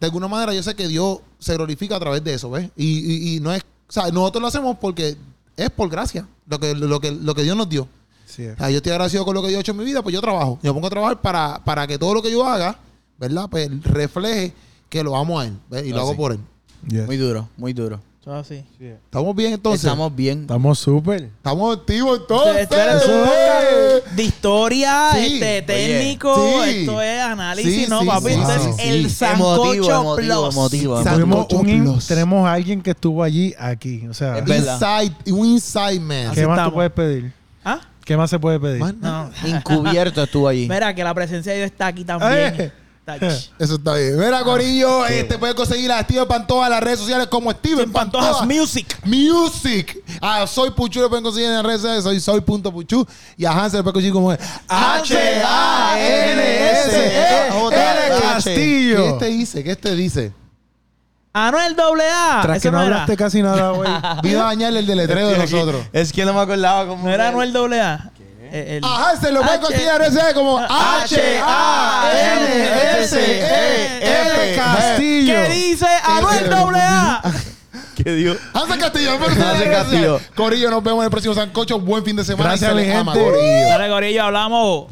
de alguna manera yo sé que Dios se glorifica a través de eso, ¿ves? Y, y- y no es, o sea, nosotros lo hacemos porque es por gracia, lo que, lo que, lo que Dios nos dio. Sí, es. O sea, yo estoy agradecido con lo que Dios ha hecho en mi vida, pues yo trabajo. Yo me pongo a trabajar para, para que todo lo que yo haga, ¿verdad? Pues refleje que lo amo a Él, ¿ves? Y lo Ah, hago sí. por Él. Yes. Muy duro, muy duro. Es así. ¿Estamos bien entonces? Estamos bien. Estamos súper. Estamos activos entonces. Esto es un de historia, Sí. este, técnico, sí. esto es análisis, Sí, no, sí, papi. sí, esto sí, es sí. el sancocho plus. Sancocho un tenemos a alguien que estuvo allí, aquí. O sea. Inside, un inside man. Así ¿qué más estamos. tú puedes pedir? ¿Ah? ¿Qué más se puede pedir? Man, No. Encubierto estuvo allí. [laughs] Mira, que la presencia de Dios está aquí Eh. también. Tach. [laughs] Eso está bien. Mira, Corillo, este puede conseguir a Steven Pantoja en las redes sociales como Steven En Pantojas Music. Music. A Soy Puchu lo pueden conseguir en las redes sociales. Soy Soy.puchu. Y a Hansel lo pueden conseguir como H-A-N-S-E-L Castillo. ¿Qué te dice? ¿Qué te dice? Anuel AA. Tras Eso que no hablaste casi nada hoy. [laughs] Vino a dañarle el deletreo de nosotros. Es que no me acordaba cómo. No era Anuel AA. Eh, el- A Hansel lo pueden H- conseguir en las redes sociales como H-A-N-S-E-L Castillo. ¿Qué dice Anuel AA? [laughs] ¿Qué dio? Hansel Castillo. Hansel Castillo. Corillo, nos vemos en el próximo Sancocho. Buen fin de semana. Gracias, se mi gente. Dale, Corillo, hablamos.